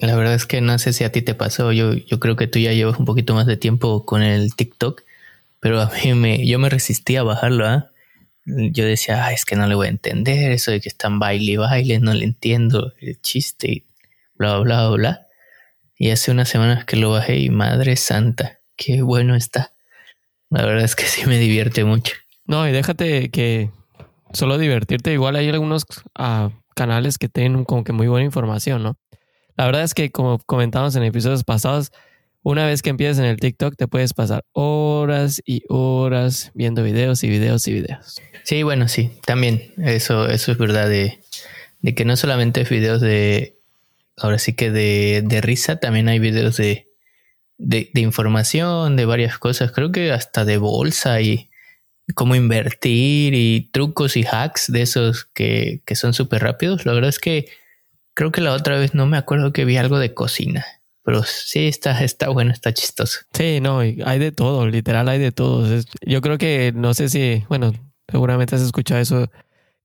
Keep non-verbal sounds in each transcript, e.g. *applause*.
La verdad es que no sé si a ti te pasó, yo, yo creo que tú ya llevas un poquito más de tiempo con el TikTok, pero a mí me, yo me resistí a bajarlo, ¿ah? Yo decía, es que no le voy a entender eso de que están baile y baile, no le entiendo el chiste y bla, bla, bla, bla. Y hace unas semanas que lo bajé y madre santa, qué bueno está. La verdad es que sí me divierte mucho. No, y déjate que solo divertirte, igual hay algunos ah, canales que tienen como que muy buena información, ¿no? La verdad es que como comentamos en episodios pasados, una vez que empiezas en el TikTok te puedes pasar horas y horas viendo videos y videos y videos. Sí, bueno, sí, también eso, eso es verdad de, de que no solamente videos de, ahora sí que de, de risa, también hay videos de, de, de, información, de varias cosas, creo que hasta de bolsa y cómo invertir y trucos y hacks de esos que, que son súper rápidos. La verdad es que creo que la otra vez no me acuerdo que vi algo de cocina. Pero sí, está, está bueno, está chistoso. Sí, no, hay de todo, literal hay de todo. Yo creo que, no sé si, bueno, seguramente has escuchado eso,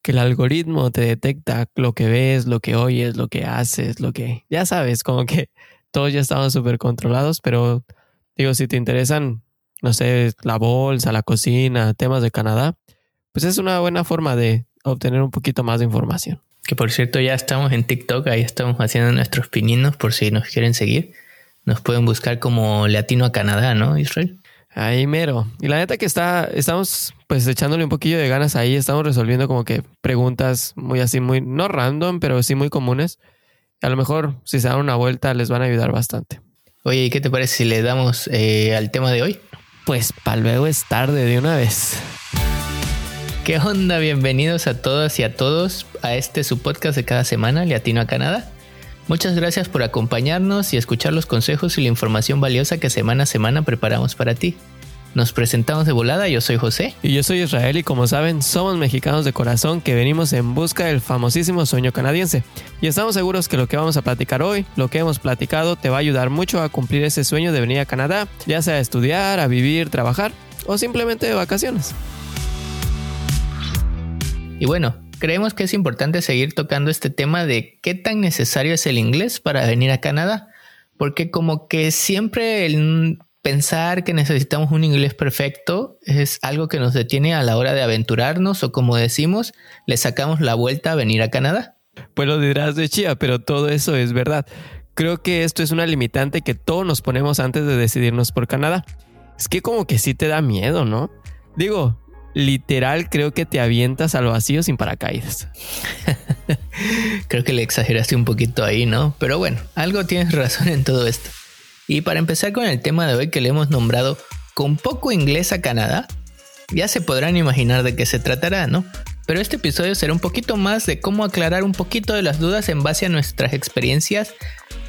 que el algoritmo te detecta lo que ves, lo que oyes, lo que haces, lo que, ya sabes, como que *laughs* todos ya estaban súper controlados, pero digo, si te interesan, no sé, la bolsa, la cocina, temas de Canadá, pues es una buena forma de obtener un poquito más de información. Que por cierto ya estamos en TikTok, ahí estamos haciendo nuestros pininos por si nos quieren seguir. Nos pueden buscar como Latino a Canadá, ¿no, Israel? Ahí mero. Y la neta que está, estamos pues echándole un poquillo de ganas ahí, estamos resolviendo como que preguntas muy así, muy, no random, pero sí muy comunes. A lo mejor si se dan una vuelta les van a ayudar bastante. Oye, ¿y qué te parece si le damos eh, al tema de hoy? Pues para luego es tarde de una vez. ¿Qué onda? Bienvenidos a todas y a todos a este su podcast de cada semana, Latino a Canadá. Muchas gracias por acompañarnos y escuchar los consejos y la información valiosa que semana a semana preparamos para ti. Nos presentamos de volada, yo soy José. Y yo soy Israel y como saben, somos mexicanos de corazón que venimos en busca del famosísimo sueño canadiense. Y estamos seguros que lo que vamos a platicar hoy, lo que hemos platicado, te va a ayudar mucho a cumplir ese sueño de venir a Canadá, ya sea a estudiar, a vivir, trabajar o simplemente de vacaciones. Y bueno, creemos que es importante seguir tocando este tema de qué tan necesario es el inglés para venir a Canadá, porque como que siempre el pensar que necesitamos un inglés perfecto es algo que nos detiene a la hora de aventurarnos o como decimos, le sacamos la vuelta a venir a Canadá. Pues lo dirás de chía, pero todo eso es verdad. Creo que esto es una limitante que todos nos ponemos antes de decidirnos por Canadá. Es que como que sí te da miedo, ¿no? Digo, literal creo que te avientas al vacío sin paracaídas. *laughs* creo que le exageraste un poquito ahí, ¿no? Pero bueno, algo tienes razón en todo esto. Y para empezar con el tema de hoy que le hemos nombrado con poco inglés a Canadá, ya se podrán imaginar de qué se tratará, ¿no? Pero este episodio será un poquito más de cómo aclarar un poquito de las dudas en base a nuestras experiencias,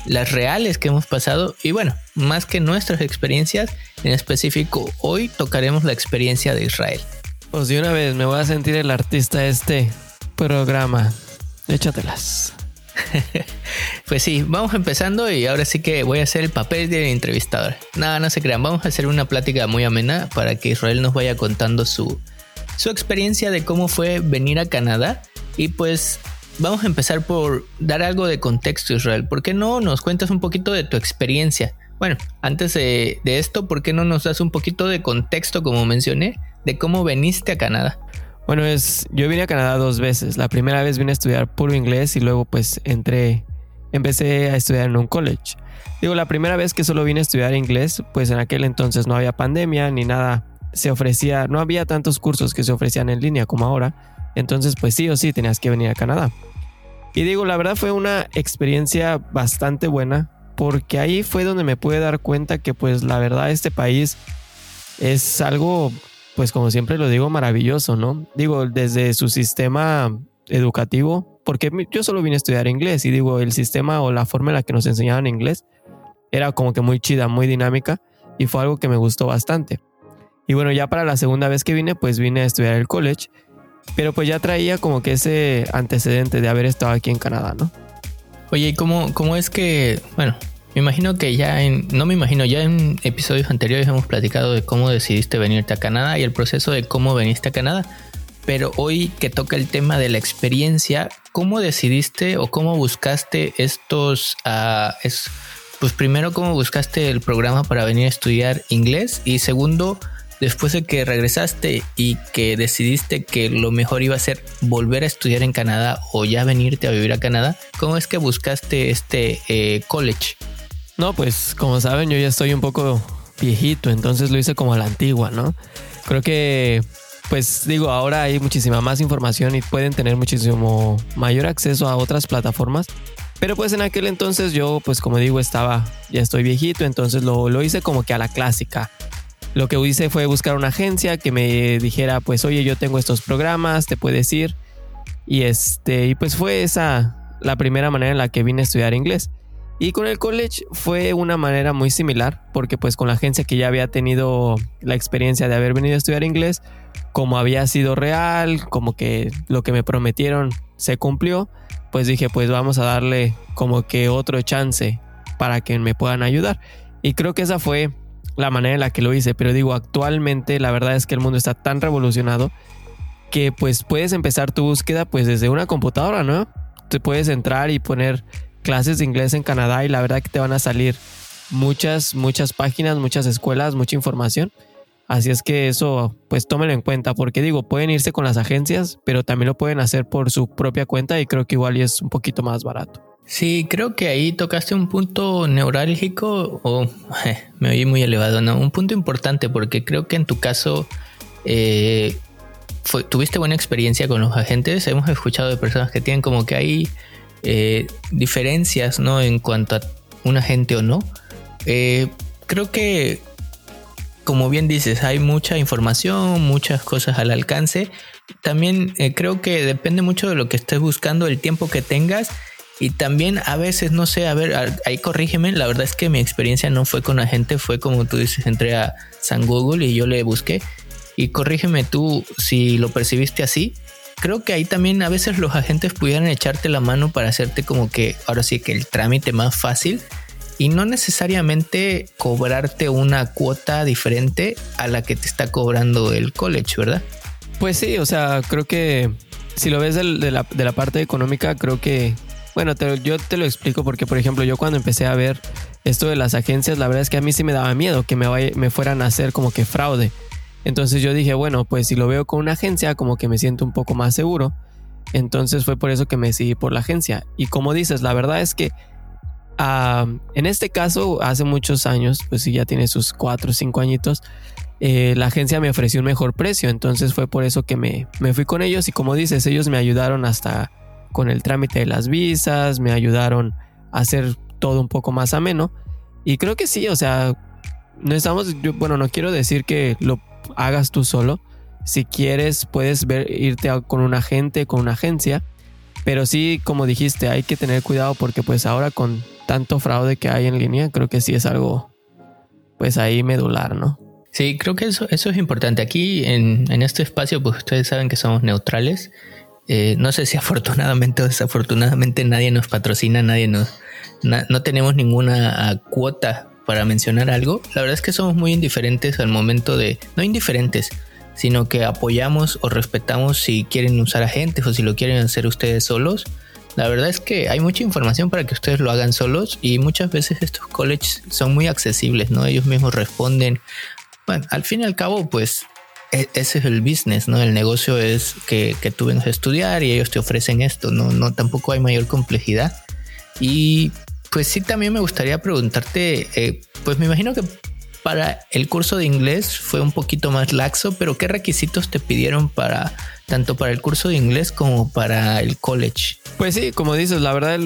las reales que hemos pasado y bueno, más que nuestras experiencias, en específico hoy tocaremos la experiencia de Israel. Pues de una vez me voy a sentir el artista de este programa. Échatelas. *laughs* pues sí, vamos empezando y ahora sí que voy a hacer el papel del entrevistador. Nada, no se crean, vamos a hacer una plática muy amena para que Israel nos vaya contando su, su experiencia de cómo fue venir a Canadá. Y pues vamos a empezar por dar algo de contexto, Israel. ¿Por qué no nos cuentas un poquito de tu experiencia? Bueno, antes de, de esto, ¿por qué no nos das un poquito de contexto, como mencioné, de cómo veniste a Canadá. Bueno, es, yo vine a Canadá dos veces. La primera vez vine a estudiar puro inglés y luego pues entré, empecé a estudiar en un college. Digo, la primera vez que solo vine a estudiar inglés, pues en aquel entonces no había pandemia ni nada. Se ofrecía, no había tantos cursos que se ofrecían en línea como ahora. Entonces pues sí o sí tenías que venir a Canadá. Y digo, la verdad fue una experiencia bastante buena porque ahí fue donde me pude dar cuenta que pues la verdad este país es algo pues como siempre lo digo, maravilloso, ¿no? Digo, desde su sistema educativo, porque yo solo vine a estudiar inglés y digo, el sistema o la forma en la que nos enseñaban inglés era como que muy chida, muy dinámica y fue algo que me gustó bastante. Y bueno, ya para la segunda vez que vine, pues vine a estudiar el college, pero pues ya traía como que ese antecedente de haber estado aquí en Canadá, ¿no? Oye, ¿y cómo, cómo es que, bueno, me imagino que ya en, no me imagino, ya en episodios anteriores hemos platicado de cómo decidiste venirte a Canadá y el proceso de cómo veniste a Canadá. pero hoy que toca el tema de la experiencia, ¿cómo decidiste o cómo buscaste estos... Uh, es, pues primero, ¿cómo buscaste el programa para venir a estudiar inglés? Y segundo, después de que regresaste y que decidiste que lo mejor iba a ser volver a estudiar en Canadá o ya venirte a vivir a Canadá, ¿cómo es que buscaste este eh, college? No, pues como saben, yo ya estoy un poco viejito, entonces lo hice como a la antigua, ¿no? Creo que, pues digo, ahora hay muchísima más información y pueden tener muchísimo mayor acceso a otras plataformas. Pero pues en aquel entonces yo, pues como digo, estaba, ya estoy viejito, entonces lo, lo hice como que a la clásica. Lo que hice fue buscar una agencia que me dijera, pues oye, yo tengo estos programas, te puedes ir. Y este, y pues fue esa la primera manera en la que vine a estudiar inglés. Y con el college fue una manera muy similar, porque pues con la agencia que ya había tenido la experiencia de haber venido a estudiar inglés, como había sido real, como que lo que me prometieron se cumplió, pues dije, pues vamos a darle como que otro chance para que me puedan ayudar. Y creo que esa fue la manera en la que lo hice, pero digo, actualmente la verdad es que el mundo está tan revolucionado que pues puedes empezar tu búsqueda pues desde una computadora, ¿no? Te puedes entrar y poner clases de inglés en Canadá y la verdad que te van a salir muchas, muchas páginas, muchas escuelas, mucha información. Así es que eso, pues tómenlo en cuenta, porque digo, pueden irse con las agencias, pero también lo pueden hacer por su propia cuenta y creo que igual es un poquito más barato. Sí, creo que ahí tocaste un punto neurálgico o *laughs* me oí muy elevado, ¿no? Un punto importante porque creo que en tu caso eh, tuviste buena experiencia con los agentes. Hemos escuchado de personas que tienen como que hay eh, diferencias, ¿no? En cuanto a un agente o no. Eh, creo que como bien dices, hay mucha información, muchas cosas al alcance. También eh, creo que depende mucho de lo que estés buscando, el tiempo que tengas. Y también a veces, no sé, a ver, ahí corrígeme, la verdad es que mi experiencia no fue con agente, fue como tú dices, entré a San Google y yo le busqué. Y corrígeme tú si lo percibiste así. Creo que ahí también a veces los agentes pudieran echarte la mano para hacerte como que ahora sí que el trámite más fácil y no necesariamente cobrarte una cuota diferente a la que te está cobrando el college, ¿verdad? Pues sí, o sea, creo que si lo ves de, la, parte económica, creo que, bueno, yo te lo explico porque, por ejemplo, yo cuando empecé a ver esto de las agencias, la verdad es que a mí sí me daba miedo que me, fueran a hacer como que fraude. Entonces yo dije, bueno, pues si lo veo con una agencia, como que me siento un poco más seguro. Entonces fue por eso que me decidí por la agencia. Y como dices, la verdad es que en este caso, hace muchos años, pues si ya tiene sus 4 o 5 añitos, eh, la agencia me ofreció un mejor precio, entonces fue por eso que me, me fui con ellos y como dices, ellos me ayudaron hasta con el trámite de las visas, me ayudaron a hacer todo un poco más ameno y creo que sí, o sea, no estamos, bueno, no quiero decir que lo hagas tú solo, si quieres puedes irte con un agente, con una agencia, pero sí, como dijiste, hay que tener cuidado porque pues ahora con tanto fraude que hay en línea, creo que sí es algo, pues ahí medular, ¿no? Sí, creo que eso, eso es importante. Aquí en, en este espacio, pues ustedes saben que somos neutrales. Eh, no sé si *laughs* afortunadamente o desafortunadamente nadie nos patrocina, nadie nos... no tenemos ninguna cuota para mencionar algo. La verdad es que somos muy indiferentes al momento de... No indiferentes, sino que apoyamos o respetamos si quieren usar agentes o si lo quieren hacer ustedes solos. La verdad es que hay mucha información para que ustedes lo hagan solos y muchas veces estos colleges son muy accesibles, ¿no? Ellos mismos responden. Bueno, al fin y al cabo, pues e, ese es el business, ¿no? El negocio es que, que tú vengas a estudiar y ellos te ofrecen esto, ¿no? No, tampoco hay mayor complejidad. Y pues sí, también me gustaría preguntarte, eh, pues me imagino que para el curso de inglés fue un poquito más laxo, pero ¿qué requisitos te pidieron para tanto para el curso de inglés como para el college. Pues sí, como dices, la verdad,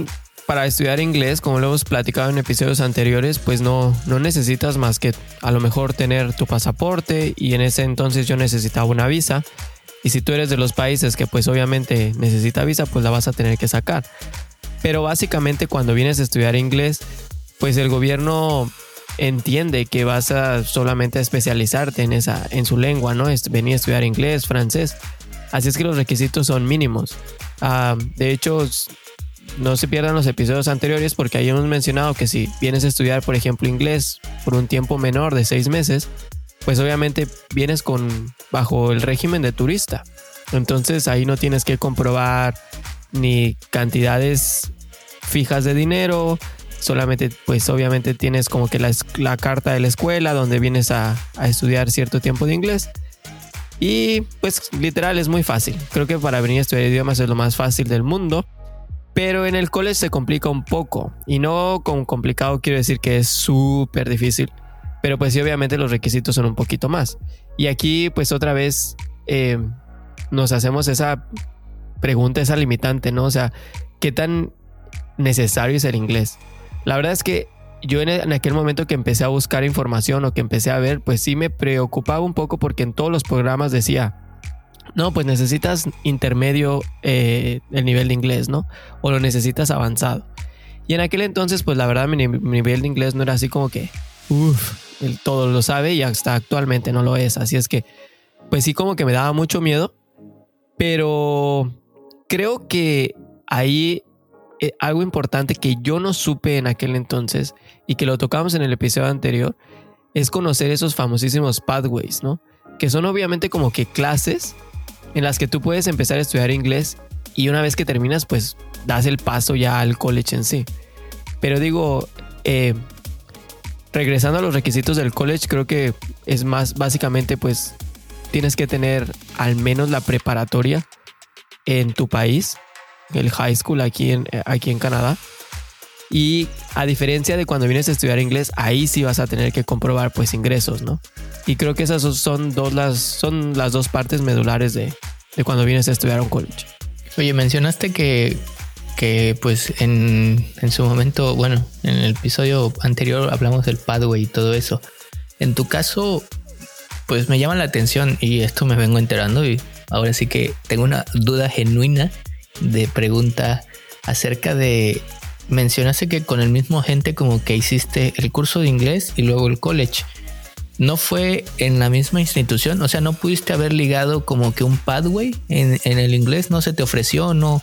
para estudiar inglés, como lo hemos platicado en episodios anteriores, pues no, no necesitas más que a lo mejor tener tu pasaporte y en ese entonces yo necesitaba una visa. Y si tú eres de los países que pues obviamente necesita visa, pues la vas a tener que sacar. Pero básicamente cuando vienes a estudiar inglés, pues el gobierno entiende que vas a solamente especializarte en esa en su lengua, ¿no? Venir a estudiar inglés, francés. Así es que los requisitos son mínimos. Ah, de hecho, no se pierdan los episodios anteriores porque ahí hemos mencionado que si vienes a estudiar, por ejemplo, inglés por un tiempo menor de seis meses, pues obviamente vienes con bajo el régimen de turista. Entonces ahí no tienes que comprobar ni cantidades fijas de dinero, solamente pues obviamente tienes como que la, carta de la escuela donde vienes a, a, estudiar cierto tiempo de inglés. Y pues literal es muy fácil. Creo que para venir a estudiar idiomas es lo más fácil del mundo. Pero en el college se complica un poco. Y no con complicado quiero decir que es súper difícil. Pero pues sí, obviamente los requisitos son un poquito más. Y aquí pues otra vez eh, nos hacemos esa pregunta, esa limitante, ¿no? O sea, ¿qué tan necesario es el inglés? La verdad es que yo en, aquel momento que empecé a buscar información o que empecé a ver, pues sí me preocupaba un poco porque en todos los programas decía, no, pues necesitas intermedio eh, el nivel de inglés, ¿no? O lo necesitas avanzado. Y en aquel entonces, pues la verdad mi, nivel de inglés no era así como que, uff, el todo lo sabe y hasta actualmente no lo es. Así es que, pues sí como que me daba mucho miedo, pero creo que ahí eh, algo importante que yo no supe en aquel entonces y que lo tocamos en el episodio anterior es conocer esos famosísimos pathways, ¿no? Que son obviamente como que clases en las que tú puedes empezar a estudiar inglés y una vez que terminas, pues das el paso ya al college en sí. Pero digo, eh, regresando a los requisitos del college, creo que es más básicamente, pues tienes que tener al menos la preparatoria en tu país, el high school aquí en, aquí en Canadá. Y a diferencia de cuando vienes a estudiar inglés, ahí sí vas a tener que comprobar pues ingresos, ¿no? Y creo que esas son, dos, las, son las dos partes medulares de, cuando vienes a estudiar un college. Oye, mencionaste que, que pues en, en, su momento, bueno, en el episodio anterior hablamos del pathway y todo eso. En tu caso, pues me llama la atención y esto me vengo enterando y ahora sí que tengo una duda genuina de pregunta acerca de mencionaste que con el mismo gente como que hiciste el curso de inglés y luego el college. ¿No fue en la misma institución? O sea, ¿no pudiste haber ligado como que un pathway en, el inglés? ¿No se te ofreció? ¿No,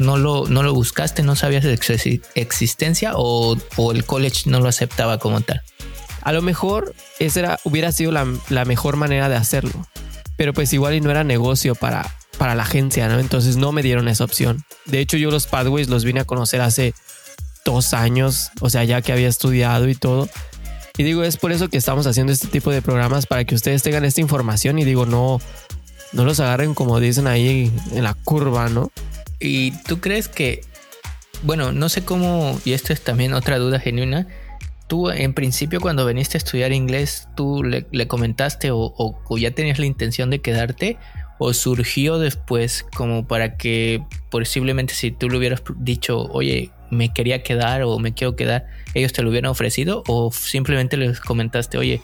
no, lo, no lo buscaste? ¿No sabías de su existencia? ¿O, el college no lo aceptaba como tal? A lo mejor esa era, hubiera sido la, la mejor manera de hacerlo. Pero pues igual y no era negocio para, para la agencia, ¿no? Entonces no me dieron esa opción. De hecho, yo los pathways los vine a conocer hace dos años, o sea, ya que había estudiado y todo. Y digo, es por eso que estamos haciendo este tipo de programas para que ustedes tengan esta información y digo, no, no los agarren como dicen ahí en la curva, ¿no? ¿Y tú crees que, bueno, no sé cómo, y esto es también otra duda genuina, tú en principio cuando viniste a estudiar inglés, tú le, comentaste o, o, ya tenías la intención de quedarte o surgió después como para que posiblemente si tú le hubieras dicho, oye, me quería quedar o me quiero quedar, ellos te lo hubieran ofrecido o simplemente les comentaste, oye,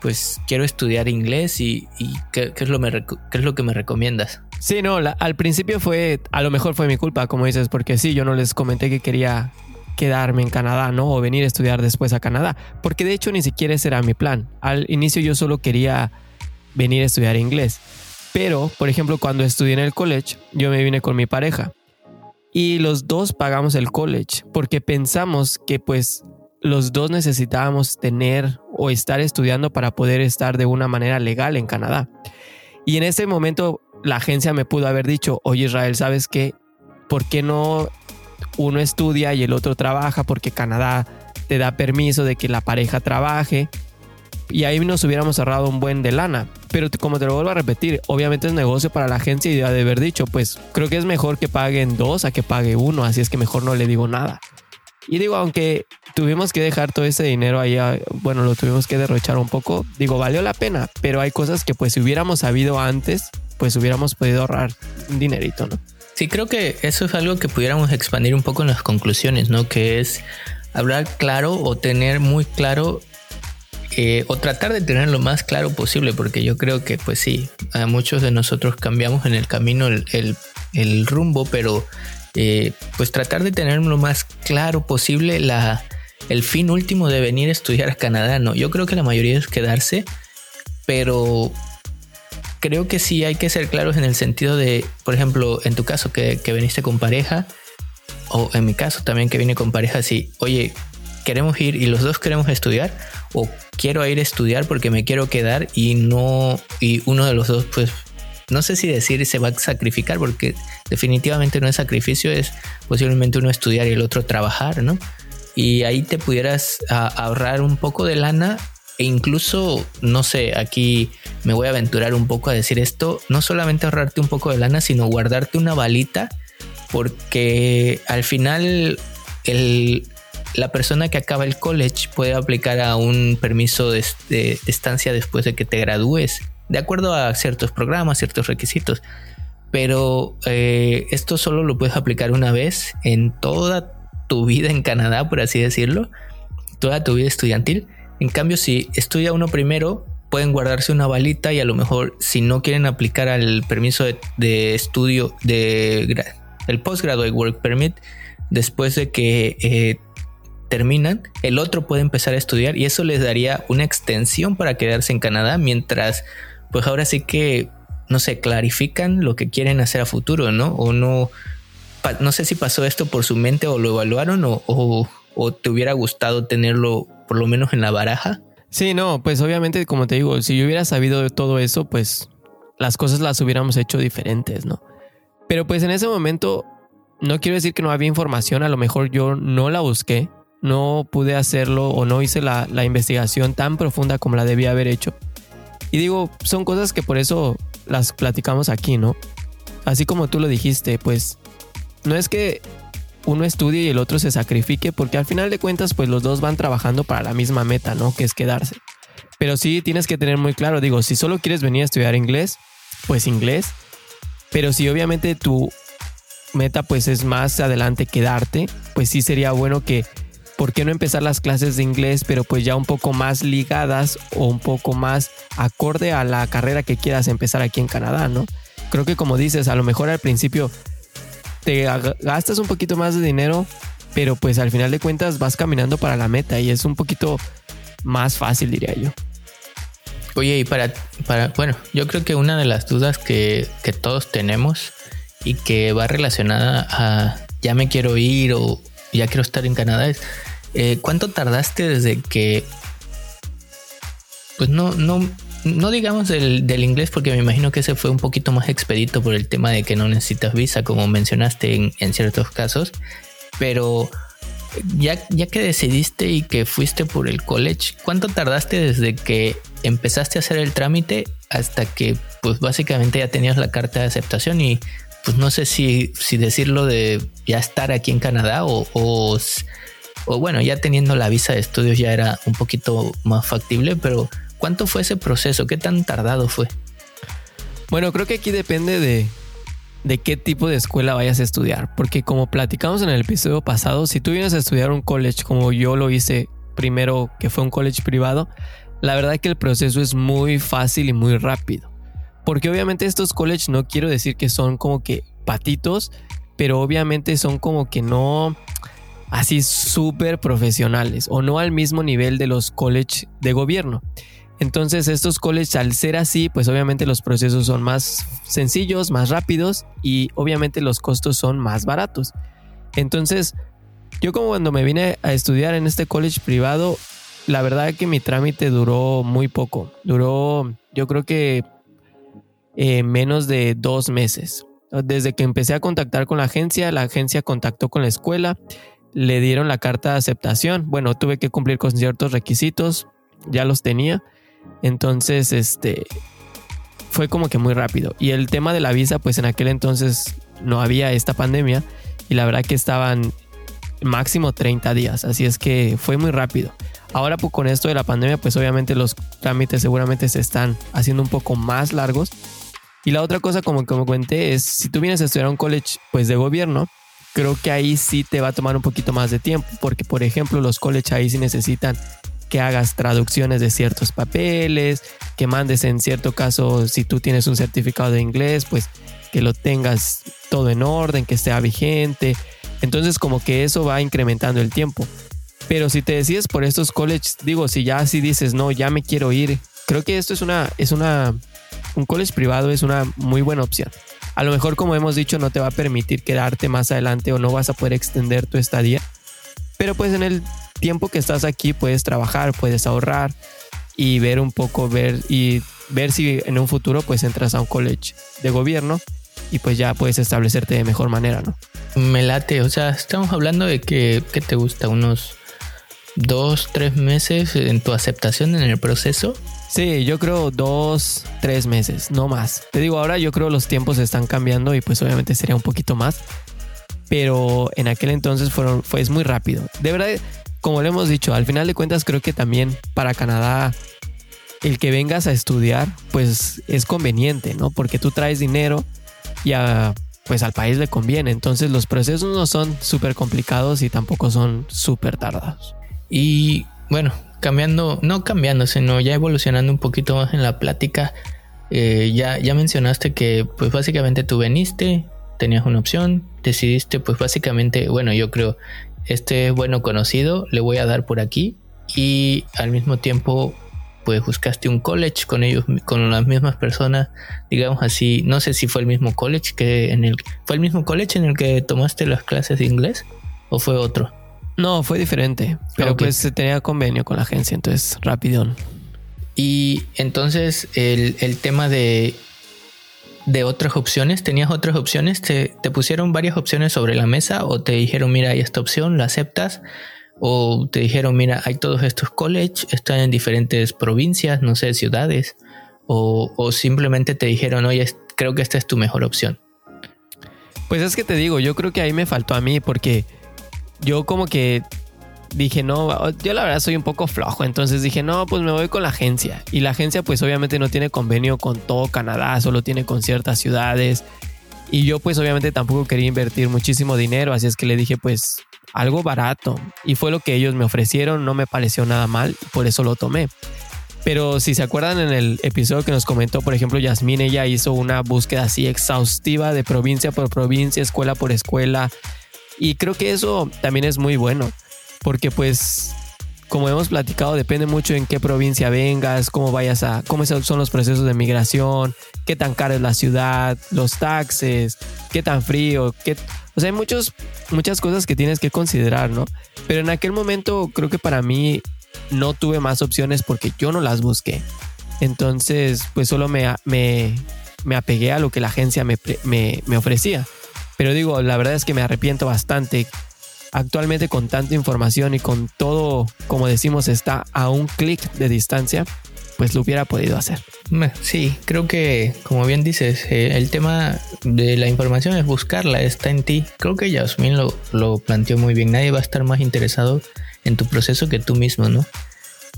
pues quiero estudiar inglés y, ¿qué, es lo es lo que me recomiendas? Sí, no, al principio fue, a lo mejor fue mi culpa, como dices, porque sí, yo no les comenté que quería quedarme en Canadá, ¿no? O venir a estudiar después a Canadá, porque de hecho ni siquiera ese era mi plan. Al inicio yo solo quería venir a estudiar inglés. Pero, por ejemplo, cuando estudié en el college, yo me vine con mi pareja y los dos pagamos el college porque pensamos que pues los dos necesitábamos tener o estar estudiando para poder estar de una manera legal en Canadá. Y en ese momento la agencia me pudo haber dicho, oye Israel, ¿sabes qué? ¿Por qué no uno estudia y el otro trabaja? Porque Canadá te da permiso de que la pareja trabaje y ahí nos hubiéramos ahorrado un buen de lana. Pero como te lo vuelvo a repetir, obviamente es negocio para la agencia y de haber dicho, pues creo que es mejor que paguen dos a que pague uno, así es que mejor no le digo nada. Y digo, aunque tuvimos que dejar todo ese dinero ahí, bueno, lo tuvimos que derrochar un poco, digo, valió la pena, pero hay cosas que pues si hubiéramos sabido antes, pues hubiéramos podido ahorrar un dinerito, ¿no? Sí, creo que eso es algo que pudiéramos expandir un poco en las conclusiones, ¿no? Que es hablar claro o tener muy claro eh, o tratar de tener lo más claro posible, porque yo creo que pues sí, a muchos de nosotros cambiamos en el camino el, rumbo, pero eh, pues tratar de tener lo más claro posible la, el fin último de venir a estudiar a Canadá, no, yo creo que la mayoría es quedarse, pero creo que sí hay que ser claros en el sentido de, por ejemplo, en tu caso que, que viniste con pareja, o en mi caso también que vine con pareja, sí, oye, queremos ir y los dos queremos estudiar, o quiero ir a estudiar porque me quiero quedar y no, y uno de los dos pues no sé si decir se va a sacrificar, porque definitivamente no es sacrificio, es posiblemente uno estudiar y el otro trabajar, ¿no? Y ahí te pudieras ahorrar un poco de lana e incluso, no sé, aquí me voy a aventurar un poco a decir esto, no solamente ahorrarte un poco de lana, sino guardarte una balita, porque al final el, la persona que acaba el college puede aplicar a un permiso de, estancia después de que te gradúes, de acuerdo a ciertos programas, ciertos requisitos. Pero eh, esto solo lo puedes aplicar una vez en toda tu vida en Canadá, por así decirlo, toda tu vida estudiantil. En cambio, si estudia uno primero, pueden guardarse una balita y a lo mejor si no quieren aplicar al permiso de, estudio de el postgraduate work permit después de que eh, terminan, el otro puede empezar a estudiar y eso les daría una extensión para quedarse en Canadá mientras, pues ahora sí que, no sé, clarifican lo que quieren hacer a futuro, ¿no? O no, no sé si pasó esto por su mente o lo evaluaron o, te hubiera gustado tenerlo por lo menos en la baraja. Sí, no, pues obviamente, como te digo, si yo hubiera sabido todo eso, pues las cosas las hubiéramos hecho diferentes, ¿no? Pero pues en ese momento, no quiero decir que no había información, a lo mejor yo no la busqué, no pude hacerlo o no hice la, investigación tan profunda como la debía haber hecho. Y digo, son cosas que por eso las platicamos aquí, ¿no? Así como tú lo dijiste, pues no es que uno estudie y el otro se sacrifique, porque al final de cuentas, pues los dos van trabajando para la misma meta, ¿no? Que es quedarse. Pero sí tienes que tener muy claro, digo, si solo quieres venir a estudiar inglés, pues inglés. Pero si obviamente tu meta pues es más adelante quedarte, pues sí sería bueno que ¿por qué no empezar las clases de inglés, pero pues ya un poco más ligadas o un poco más acorde a la carrera que quieras empezar aquí en Canadá, ¿no? Creo que como dices, a lo mejor al principio te gastas un poquito más de dinero, pero pues al final de cuentas vas caminando para la meta y es un poquito más fácil, diría yo. Oye, y para, para bueno, yo creo que una de las dudas que, que todos tenemos y que va relacionada a ya me quiero ir o ya quiero estar en Canadá es eh, ¿Cuánto tardaste desde que... Pues no, no, no digamos del, inglés porque me imagino que ese fue un poquito más expedito por el tema de que no necesitas visa como mencionaste en, ciertos casos, pero ya, ya que decidiste y que fuiste por el college, ¿cuánto tardaste desde que empezaste a hacer el trámite hasta que pues básicamente ya tenías la carta de aceptación y pues no sé si, si decirlo de ya estar aquí en Canadá o, o o bueno, ya teniendo la visa de estudios ya era un poquito más factible, pero ¿cuánto fue ese proceso? ¿Qué tan tardado fue? Bueno, creo que aquí depende de, de qué tipo de escuela vayas a estudiar, porque como platicamos en el episodio pasado, si tú vienes a estudiar un college como yo lo hice primero, que fue un college privado, la verdad que el proceso es muy fácil y muy rápido. Porque obviamente estos colleges no quiero decir que son como que patitos, pero obviamente son como que no así súper profesionales o no al mismo nivel de los college de gobierno. Entonces estos colleges al ser así, pues obviamente los procesos son más sencillos, más rápidos y obviamente los costos son más baratos. Entonces, yo como cuando me vine a estudiar en este college privado, la verdad que mi trámite duró muy poco. Duró, yo creo que eh, menos de dos meses. Desde que empecé a contactar con la agencia, la agencia contactó con la escuela le dieron la carta de aceptación. Bueno, tuve que cumplir con ciertos requisitos, ya los tenía. Entonces, este fue como que muy rápido. Y el tema de la visa, pues en aquel entonces no había esta pandemia y la verdad que estaban máximo 30 días, así es que fue muy rápido. Ahora pues, con esto de la pandemia, pues obviamente los trámites seguramente se están haciendo un poco más largos. Y la otra cosa, como, como comenté, es si tú vienes a estudiar un college pues de gobierno, creo que ahí sí te va a tomar un poquito más de tiempo, porque por ejemplo los colleges ahí sí necesitan que hagas traducciones de ciertos papeles, que mandes en cierto caso, si tú tienes un certificado de inglés, pues que lo tengas todo en orden, que esté vigente. Entonces como que eso va incrementando el tiempo. Pero si te decides por estos colleges, digo, si ya así dices, no, ya me quiero ir, creo que esto es una, es una, un college privado es una muy buena opción. A lo mejor, como hemos dicho, no te va a permitir quedarte más adelante o no vas a poder extender tu estadía. Pero pues en el tiempo que estás aquí puedes trabajar, puedes ahorrar y ver un poco, ver y ver si en un futuro pues entras a un college de gobierno y pues ya puedes establecerte de mejor manera, ¿no? Me late, o sea, estamos hablando de que, ¿qué te gusta? Unos dos, tres meses en tu aceptación en el proceso. Sí, yo creo dos, tres meses, no más. Te digo, ahora yo creo los tiempos están cambiando y pues obviamente sería un poquito más. Pero en aquel entonces fueron, fue muy rápido. De verdad, como le hemos dicho, al final de cuentas creo que también para Canadá el que vengas a estudiar pues es conveniente, ¿no? Porque tú traes dinero y a, pues al país le conviene. Entonces los procesos no son súper complicados y tampoco son súper tardados. Y bueno, cambiando, no cambiando, sino ya evolucionando un poquito más en la plática, eh, ya, ya mencionaste que pues básicamente tú veniste, tenías una opción, decidiste pues básicamente, bueno, yo creo, este es bueno conocido, le voy a dar por aquí y al mismo tiempo pues buscaste un college con ellos, con las mismas personas, digamos así, no sé si fue el mismo college que en el, fue el mismo college en el que tomaste las clases de inglés o fue otro. No, fue diferente, pero pues se tenía convenio con la agencia, entonces rapidón. Y entonces el, el tema de, de otras opciones, ¿tenías otras opciones? ¿Te, ¿Te pusieron varias opciones sobre la mesa o te dijeron, mira, hay esta opción, la aceptas? o te dijeron, mira, hay todos estos colleges, están en diferentes provincias, no sé, ciudades, o, simplemente te dijeron, oye, creo que esta es tu mejor opción. Pues es que te digo, yo creo que ahí me faltó a mí porque yo como que dije, no, yo la verdad soy un poco flojo, entonces dije, no, pues me voy con la agencia. Y la agencia pues obviamente no tiene convenio con todo Canadá, solo tiene con ciertas ciudades. Y yo pues obviamente tampoco quería invertir muchísimo dinero, así es que le dije pues algo barato. Y fue lo que ellos me ofrecieron, no me pareció nada mal, por eso lo tomé. Pero si se acuerdan en el episodio que nos comentó, por ejemplo, Yasmín, ella hizo una búsqueda así exhaustiva de provincia por provincia, escuela por escuela. Y creo que eso también es muy bueno, porque pues como hemos platicado, depende mucho en qué provincia vengas, cómo vayas a, cómo son los procesos de migración, qué tan cara es la ciudad, los taxes, qué tan frío, qué, o sea, hay muchos, muchas cosas que tienes que considerar, ¿no? Pero en aquel momento creo que para mí no tuve más opciones porque yo no las busqué. Entonces, pues solo me, me, me apegué a lo que la agencia me, me, me ofrecía. Pero digo, la verdad es que me arrepiento bastante actualmente con tanta información y con todo, como decimos, está a un clic de distancia, pues lo hubiera podido hacer. Sí, creo que, como bien dices, eh, el tema de la información es buscarla, está en ti. Creo que Yasmin lo, lo planteó muy bien. Nadie va a estar más interesado en tu proceso que tú mismo, ¿no?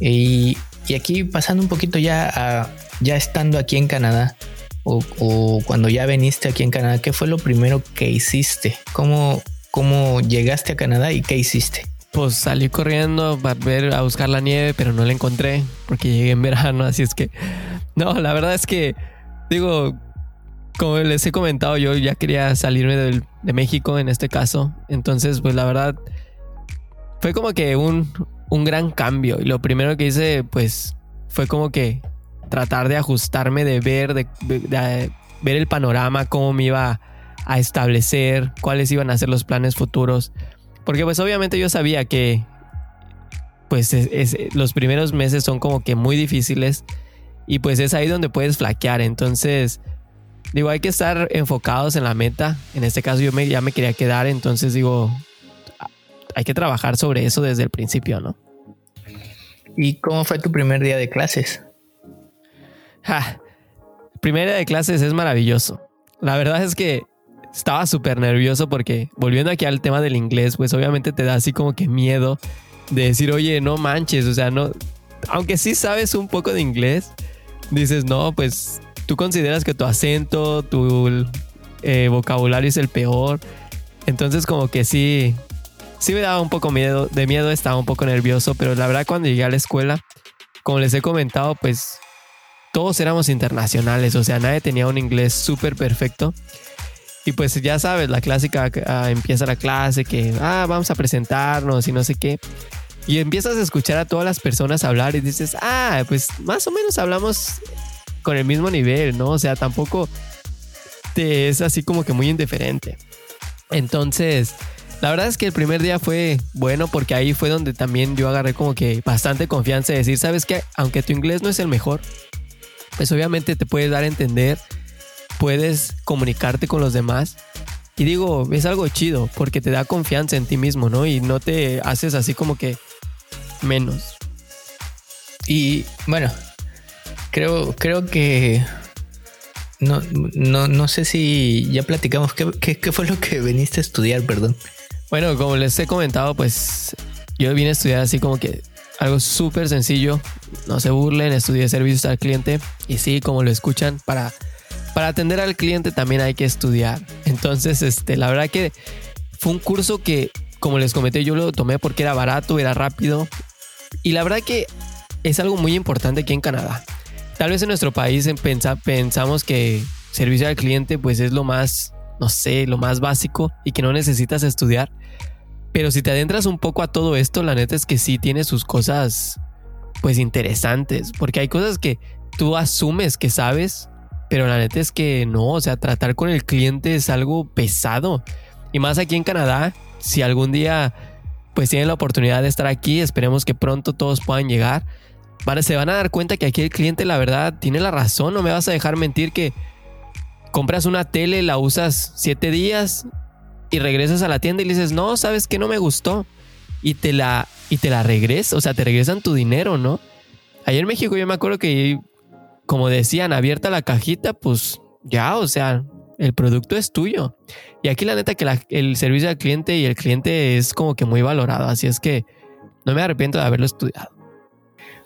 Y, y aquí pasando un poquito ya ya estando aquí en Canadá, o, o, cuando ya veniste aquí en Canadá, ¿qué fue lo primero que hiciste? ¿Cómo, cómo llegaste a Canadá y qué hiciste. Pues salí corriendo a ver a buscar la nieve, pero no la encontré porque llegué en verano, *laughs* así es que no, la verdad es que digo, como les he comentado, yo ya quería salirme de, de México en este caso, entonces pues la verdad fue como que un, un gran cambio y lo primero que hice pues fue como que tratar de ajustarme, de ver, de, de ver el panorama, cómo me iba a establecer cuáles iban a ser los planes futuros. Porque pues obviamente yo sabía que pues los primeros meses son como que muy difíciles y pues es ahí donde puedes flaquear. Entonces, digo, hay que estar enfocados en la meta. En este caso yo me, ya me quería quedar, entonces digo, hay que trabajar sobre eso desde el principio, ¿no? ¿Y cómo fue tu primer día de clases? Ja, primer día de clases es maravilloso. La verdad es que estaba súper nervioso porque volviendo aquí al tema del inglés, pues obviamente te da así como que miedo de decir, oye, no manches, o sea, no, aunque sí sabes un poco de inglés, dices, no, pues tú consideras que tu acento, tu eh, vocabulario es el peor. Entonces como que sí, sí me daba un poco miedo, de miedo estaba un poco nervioso, pero la verdad cuando llegué a la escuela, como les he comentado, pues todos éramos internacionales, o sea, nadie tenía un inglés súper perfecto. Y pues ya sabes, la clásica ah, empieza la clase que, ah, vamos a presentarnos y no sé qué. Y empiezas a escuchar a todas las personas hablar y dices, ah, pues más o menos hablamos con el mismo nivel, ¿no? O sea, tampoco te es así como que muy indiferente. Entonces, La verdad es que el primer día fue bueno porque ahí fue donde también yo agarré como que bastante confianza de decir, sabes que aunque tu inglés no es el mejor, pues obviamente te puedes dar a entender, puedes comunicarte con los demás. Y digo, es algo chido porque te da confianza en ti mismo, ¿no? Y no te haces así como que menos. Y bueno, creo, creo que no, no, no sé si ya platicamos qué, qué, fue lo que viniste a estudiar, perdón. Bueno, como les he comentado, pues yo vine a estudiar así como que algo súper sencillo. No se burlen, estudié servicios al cliente. Y sí, como lo escuchan, para, para atender al cliente también hay que estudiar. Entonces, este, la verdad que fue un curso que, como les comenté, yo lo tomé porque era barato, era rápido. Y la verdad que es algo muy importante aquí en Canadá. Tal vez en nuestro país pensamos que servicio al cliente pues es lo más, no sé, lo más básico y que no necesitas estudiar. Pero si te adentras un poco a todo esto, la neta es que sí tiene sus cosas pues interesantes, porque hay cosas que tú asumes que sabes, pero la neta es que no, o sea, tratar con el cliente es algo pesado. Y más aquí en Canadá, si algún día pues tienen la oportunidad de estar aquí, esperemos que pronto todos puedan llegar se van a dar cuenta que aquí el cliente, la verdad, tiene la razón. No me vas a dejar mentir que compras una tele, la usas siete días y regresas a la tienda y le dices, no, sabes que no me gustó. Y te la, y te la regresas, o sea, te regresan tu dinero, ¿no? Ayer en México yo me acuerdo que, como decían, abierta la cajita, pues ya, o sea, el producto es tuyo. Y aquí la neta que el servicio al cliente y el cliente es como que muy valorado, así es que no me arrepiento de haberlo estudiado.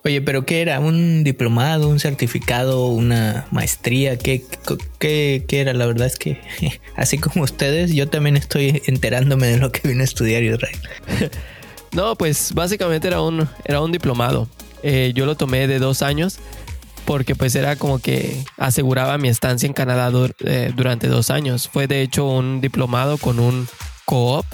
Oye, pero ¿qué era? ¿Un diplomado, un certificado, una maestría? ¿Qué, qué, era? La verdad es que, *laughs* así como ustedes, yo también estoy enterándome de lo que vine a estudiar Israel. *laughs* no, pues básicamente era un, era un diplomado. Eh, yo lo tomé de dos años porque pues era como que aseguraba mi estancia en Canadá eh, durante dos años. Fue de hecho un diplomado con un co-op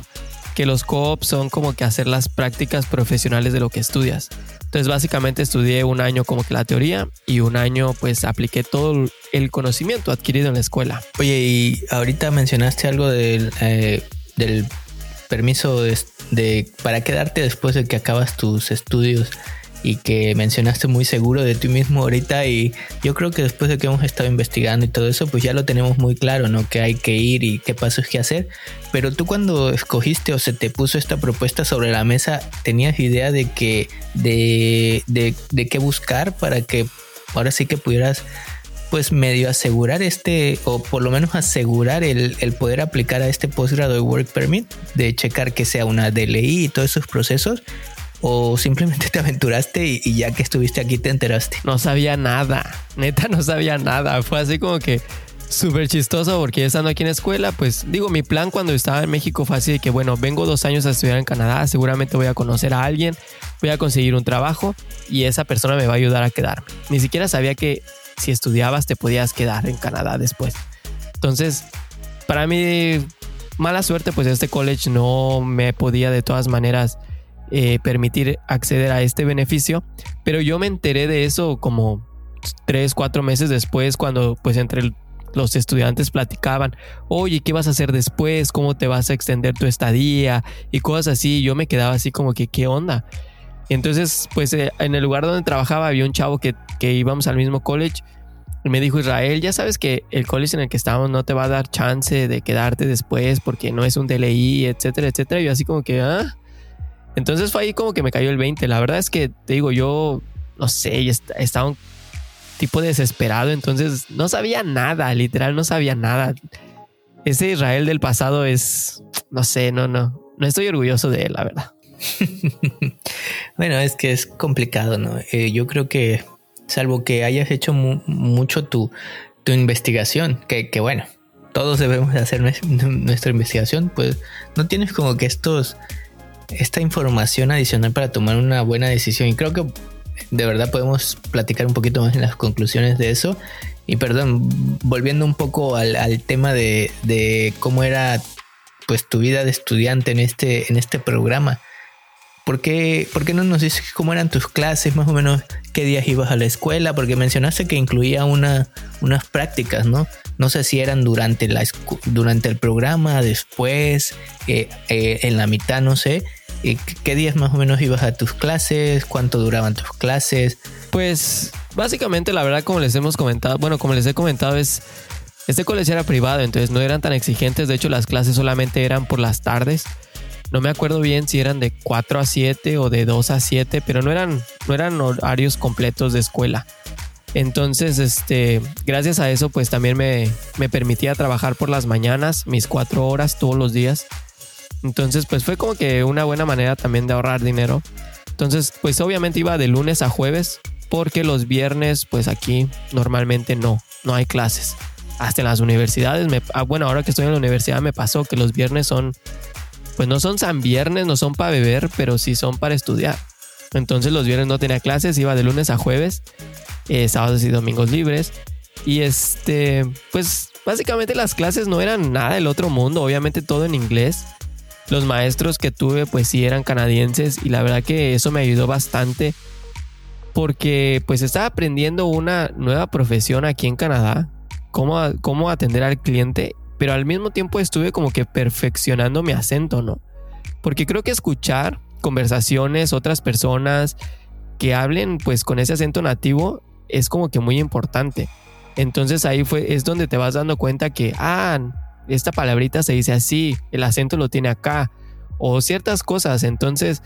que los co-ops son como que hacer las prácticas profesionales de lo que estudias. Entonces básicamente estudié un año como que la teoría y un año pues apliqué todo el conocimiento adquirido en la escuela. Oye, y ahorita mencionaste algo del, eh, del permiso de, para quedarte después de que acabas tus estudios y que mencionaste muy seguro de ti mismo ahorita y yo creo que después de que hemos estado investigando y todo eso, pues ya lo tenemos muy claro, ¿no? Que hay que ir y qué pasos que hacer. Pero tú cuando escogiste o se te puso esta propuesta sobre la mesa, ¿tenías idea de que, de, de, qué buscar para que ahora sí que pudieras pues medio asegurar este, o por lo menos asegurar el, el, poder aplicar a este postgrado de Work Permit, de checar que sea una DLI y todos esos procesos, o simplemente te aventuraste y, ya que estuviste aquí te enteraste? No sabía nada, neta no sabía nada, fue así como que súper chistoso porque estando aquí en la escuela, pues digo, mi plan cuando estaba en México fue así de que, bueno, vengo dos años a estudiar en Canadá, seguramente voy a conocer a alguien, voy a conseguir un trabajo y esa persona me va a ayudar a quedarme. Ni siquiera sabía que si estudiabas te podías quedar en Canadá después. Entonces, para mí, mala suerte, pues este college no me podía de todas maneras eh, permitir acceder a este beneficio. Pero yo me enteré de eso como tres, cuatro meses después, cuando pues entre los estudiantes platicaban, oye, ¿qué vas a hacer después? ¿Cómo te vas a extender tu estadía? Y cosas así. yo me quedaba así como que, ¿qué onda? entonces, pues eh, en el lugar donde trabajaba había un chavo que, que íbamos al mismo college. Y me dijo Israel, ya sabes que el college en el que estamos no te va a dar chance de quedarte después porque no es un DLI, etcétera, etcétera. Y yo así como que, ah, entonces fue ahí como que me cayó el 20. La verdad es que te digo, yo no sé, estaba un tipo desesperado, entonces no sabía nada, literal no sabía nada. Ese Israel del pasado es, no sé, no, no, no estoy orgulloso de él, la verdad. *laughs* bueno, es que es complicado, ¿no? Eh, yo creo que, salvo que hayas hecho mucho tu, tu investigación, que, que, bueno, todos debemos hacer nuestra investigación, pues no tienes como que estos esta información adicional para tomar una buena decisión. Y creo que de verdad podemos platicar un poquito más en las conclusiones de eso. Y perdón, volviendo un poco al, tema de, cómo era pues tu vida de estudiante en este, en este programa. ¿por qué, ¿por qué no nos dices cómo eran tus clases, más o menos qué días ibas a la escuela? Porque mencionaste que incluía una, unas prácticas, ¿no? No sé si eran durante, la, durante el programa, después, eh, eh, en la mitad, no sé. ¿Qué días más o menos ibas a tus clases? ¿Cuánto duraban tus clases? Pues básicamente la verdad como les hemos comentado, bueno, como les he comentado es, este colegio era privado, entonces no eran tan exigentes, de hecho las clases solamente eran por las tardes. No me acuerdo bien si eran de 4 a 7 o de 2 a 7, pero no eran, no eran horarios completos de escuela. Entonces, este, gracias a eso, pues también me, me permitía trabajar por las mañanas, mis 4 horas todos los días. Entonces, pues fue como que una buena manera también de ahorrar dinero. Entonces, pues obviamente iba de lunes a jueves, porque los viernes, pues aquí normalmente no, no hay clases. Hasta en las universidades, me, ah, bueno, ahora que estoy en la universidad me pasó que los viernes son pues no son San Viernes, no son para beber, pero sí son para estudiar. Entonces los viernes no tenía clases, iba de lunes a jueves, eh, sábados y domingos libres. Y este, pues básicamente las clases no eran nada del otro mundo, obviamente todo en inglés. Los maestros que tuve pues sí eran canadienses y la verdad que eso me ayudó bastante porque pues estaba aprendiendo una nueva profesión aquí en Canadá, cómo, cómo atender al cliente pero al mismo tiempo estuve como que perfeccionando mi acento, ¿no? Porque creo que escuchar conversaciones, otras personas que hablen pues con ese acento nativo es como que muy importante. Entonces ahí fue, es donde te vas dando cuenta que, ah, esta palabrita se dice así, el acento lo tiene acá, o ciertas cosas. Entonces,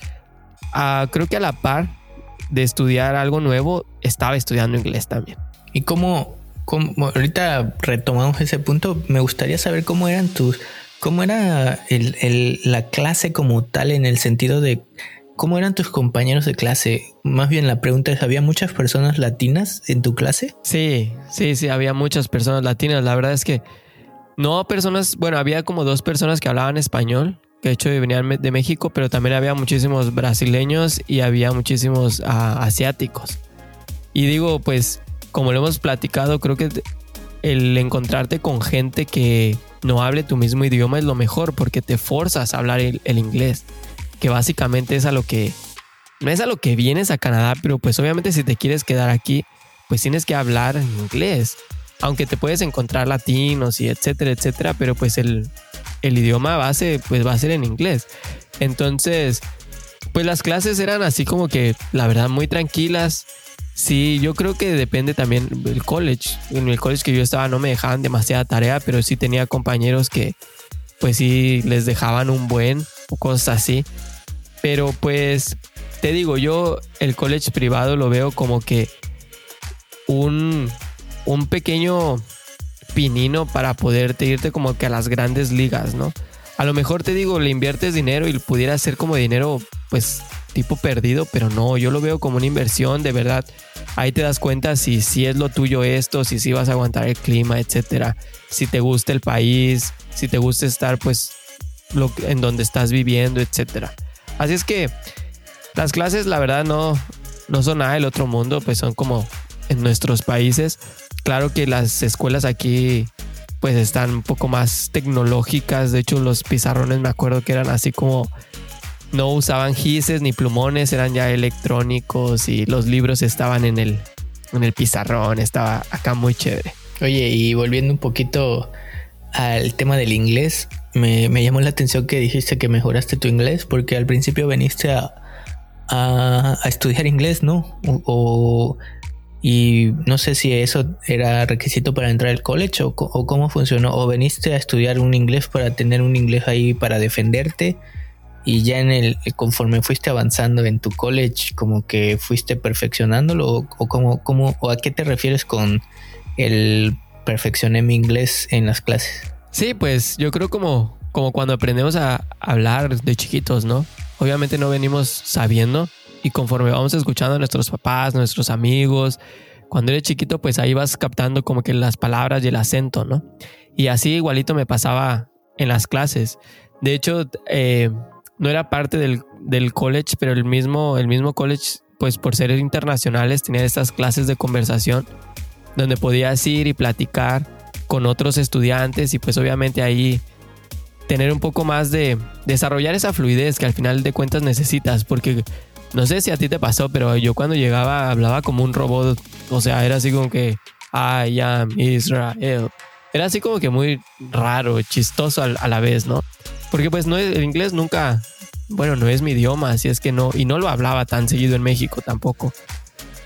ah, creo que a la par de estudiar algo nuevo, estaba estudiando inglés también. ¿Y cómo, ahorita retomamos ese punto, me gustaría saber cómo eran tus, cómo era la clase como tal en el sentido de cómo eran tus compañeros de clase. Más bien la pregunta es, ¿había muchas personas latinas en tu clase? Sí, sí, sí, había muchas personas latinas. La verdad es que no personas, bueno, había como dos personas que hablaban español, que de hecho venían de México, pero también había muchísimos brasileños y había muchísimos ah, asiáticos. Y digo, pues como lo hemos platicado, creo que el encontrarte con gente que no hable tu mismo idioma es lo mejor porque te forzas a hablar el, inglés, que básicamente es a lo que no es a lo que vienes a Canadá, pero pues obviamente si te quieres quedar aquí, pues tienes que hablar inglés, aunque te puedes encontrar latinos y etcétera, etcétera, pero pues el, el idioma base pues va a ser en inglés. Entonces, pues las clases eran así como que la verdad muy tranquilas, Sí, yo creo que depende también del college. En el college que yo estaba no me dejaban demasiada tarea, pero sí tenía compañeros que pues sí les dejaban un buen o cosas así. Pero pues te digo, yo el college privado lo veo como que un, un pequeño pinino para poderte irte como que a las grandes ligas, ¿no? A lo mejor te digo, le inviertes dinero y pudiera ser como dinero pues tipo perdido, pero no, yo lo veo como una inversión, de verdad. Ahí te das cuenta si, si es lo tuyo esto, si sí vas a aguantar el clima, etcétera. Si te gusta el país, si te gusta estar pues lo, en donde estás viviendo, etcétera. Así es que las clases, la verdad, no, no son nada del otro mundo, pues son como en nuestros países. Claro que las escuelas aquí pues están un poco más tecnológicas. De hecho, los pizarrones me acuerdo que eran así como no usaban gises ni plumones, eran ya electrónicos y los libros estaban en el, en el pizarrón, estaba acá muy chévere. Oye, y volviendo un poquito al tema del inglés, me, llamó la atención que dijiste que mejoraste tu inglés porque al principio veniste a, a, estudiar inglés, ¿no? Y no sé si eso era requisito para entrar al college o, o, cómo funcionó. O veniste a estudiar un inglés para tener un inglés ahí para defenderte y ya en el conforme fuiste avanzando en tu college como que fuiste perfeccionándolo o, o como, o a qué te refieres con el perfeccioné mi inglés en las clases. Sí pues yo creo como como cuando aprendemos a hablar de chiquitos no obviamente no venimos sabiendo y conforme vamos escuchando a nuestros papás nuestros amigos cuando eres chiquito pues ahí vas captando como que las palabras y el acento no y así igualito me pasaba en las clases. De hecho eh, no era parte del, college, pero el mismo, el mismo college, pues por ser internacionales, tenía estas clases de conversación donde podías ir y platicar con otros estudiantes y pues obviamente ahí tener un poco más de desarrollar esa fluidez que al final de cuentas necesitas, porque no sé si a ti te pasó, pero yo cuando llegaba hablaba como un robot, o sea, era así como que I am Israel. Era así como que muy raro, chistoso a la vez, ¿no? Porque pues no el inglés nunca, bueno, no es mi idioma, así es que no, y no lo hablaba tan seguido en México tampoco.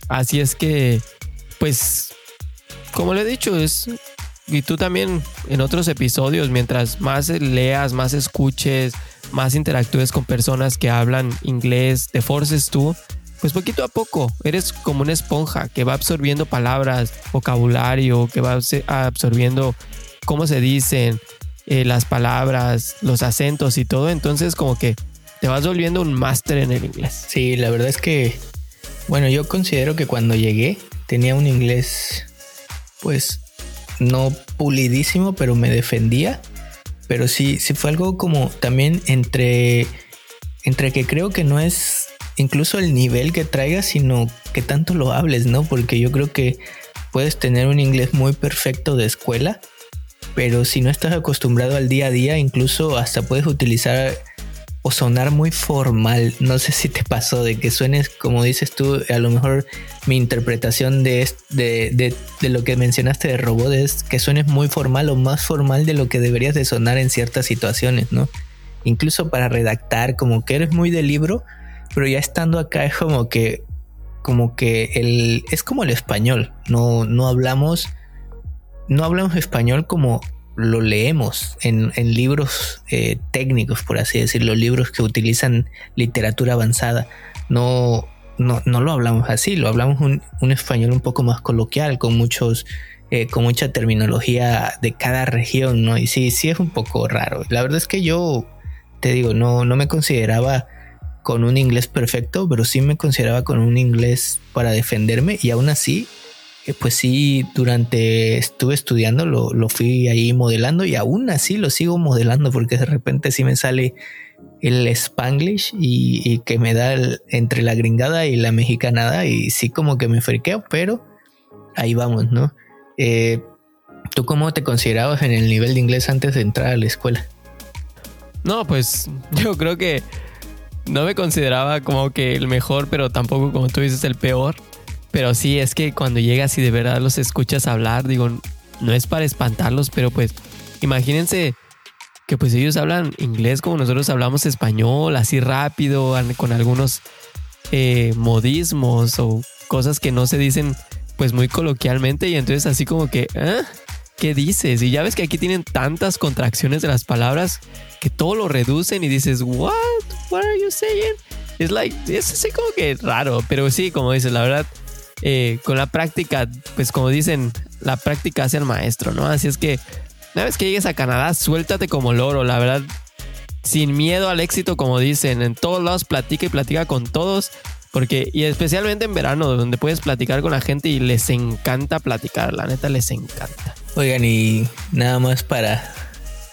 Así es que, pues, como le he dicho, es y tú también en otros episodios, mientras más leas, más escuches, más interactúes con personas que hablan inglés, te forces tú, pues poquito a poco eres como una esponja que va absorbiendo palabras, vocabulario, que va absorbiendo cómo se dicen eh, las palabras, los acentos y todo. Entonces como que te vas volviendo un máster en el inglés. Sí, la verdad es que, bueno, yo considero que cuando llegué tenía un inglés pues no pulidísimo, pero me defendía. Pero sí, sí fue algo como también entre, entre que creo que no es incluso el nivel que traigas, sino que tanto lo hables, ¿no? Porque yo creo que puedes tener un inglés muy perfecto de escuela, pero si no estás acostumbrado al día a día, incluso hasta puedes utilizar o sonar muy formal. No sé si te pasó de que suenes, como dices tú, a lo mejor mi interpretación de, de, de, lo que mencionaste de robot es que suenes muy formal o más formal de lo que deberías de sonar en ciertas situaciones, ¿no? Incluso para redactar, como que eres muy de libro, pero ya estando acá es como que, como que el, es como el español, no, no hablamos, no hablamos español como lo leemos en, libros eh, técnicos, por así decirlo, libros que utilizan literatura avanzada. No, no, no lo hablamos así, lo hablamos un, un español un poco más coloquial, con muchos, eh, con mucha terminología de cada región, ¿no? Y sí, sí es un poco raro. La verdad es que yo, te digo, no, no me consideraba con un inglés perfecto, pero sí me consideraba con un inglés para defenderme y aún así pues sí, durante estuve estudiando, lo, lo, fui ahí modelando y aún así lo sigo modelando porque de repente sí me sale el spanglish y, que me da entre la gringada y la mexicanada y sí como que me friqueo, pero ahí vamos, ¿no? Eh, ¿Tú cómo te considerabas en el nivel de inglés antes de entrar a la escuela? No, pues *laughs* yo creo que no me consideraba como que el mejor, pero tampoco como tú dices el peor. Pero sí, es que cuando llegas y de verdad los escuchas hablar, digo, no es para espantarlos, pero pues imagínense que pues ellos hablan inglés como nosotros hablamos español, así rápido, con algunos eh, modismos o cosas que no se dicen pues muy coloquialmente y entonces así como que, ¿eh? ¿qué dices? Y ya ves que aquí tienen tantas contracciones de las palabras que todo lo reducen y dices, what? What are you saying? Es like, es así como que raro, pero sí, como dices, la verdad, eh, con la práctica, pues como dicen, la práctica hace al maestro, ¿no? Así es que, una vez que llegues a Canadá, suéltate como loro, la verdad, sin miedo al éxito, como dicen, en todos lados platica y platica con todos, porque, y especialmente en verano, donde puedes platicar con la gente y les encanta platicar, la neta les encanta. Oigan, y nada más para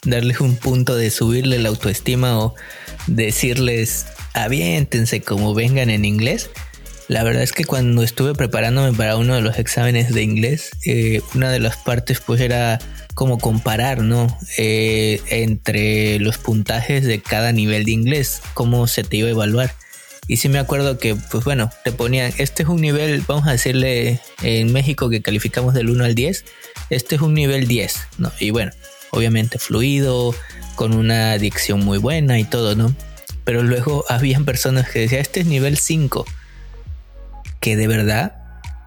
darles un punto de subirle la autoestima o decirles aviéntense como vengan en inglés. La verdad es que cuando estuve preparándome para uno de los exámenes de inglés, eh, una de las partes pues era como comparar, ¿no? Eh, entre los puntajes de cada nivel de inglés, cómo se te iba a evaluar. Y sí me acuerdo que, pues bueno, te ponían, este es un nivel, vamos a decirle en México que calificamos del 1 al 10, este es un nivel 10, ¿no? Y bueno, obviamente fluido, con una dicción muy buena y todo, ¿no? Pero luego habían personas que decían, este es nivel 5 que de verdad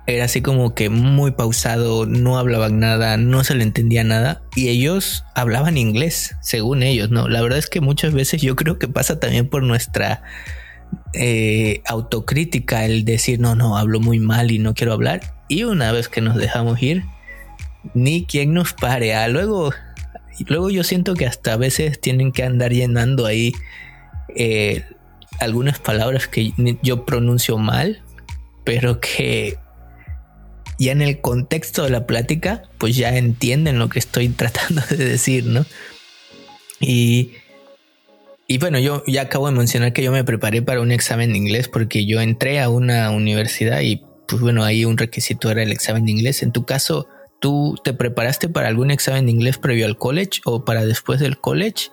era así como que muy pausado, no hablaban nada, no se le entendía nada y ellos hablaban inglés, según ellos, ¿no? La verdad es que muchas veces yo creo que pasa también por nuestra eh, autocrítica el decir, no, no, hablo muy mal y no quiero hablar. Y una vez que nos dejamos ir, ni quien nos pare. Ah, luego, luego yo siento que hasta a veces tienen que andar llenando ahí eh, algunas palabras que yo pronuncio mal pero que ya en el contexto de la plática, pues ya entienden lo que estoy *laughs* tratando de decir, ¿no? Y, y bueno, yo ya acabo de mencionar que yo me preparé para un examen de inglés porque yo entré a una universidad y pues bueno, ahí un requisito era el examen de inglés. En tu caso, ¿tú te preparaste para algún examen de inglés previo al college o para después del college?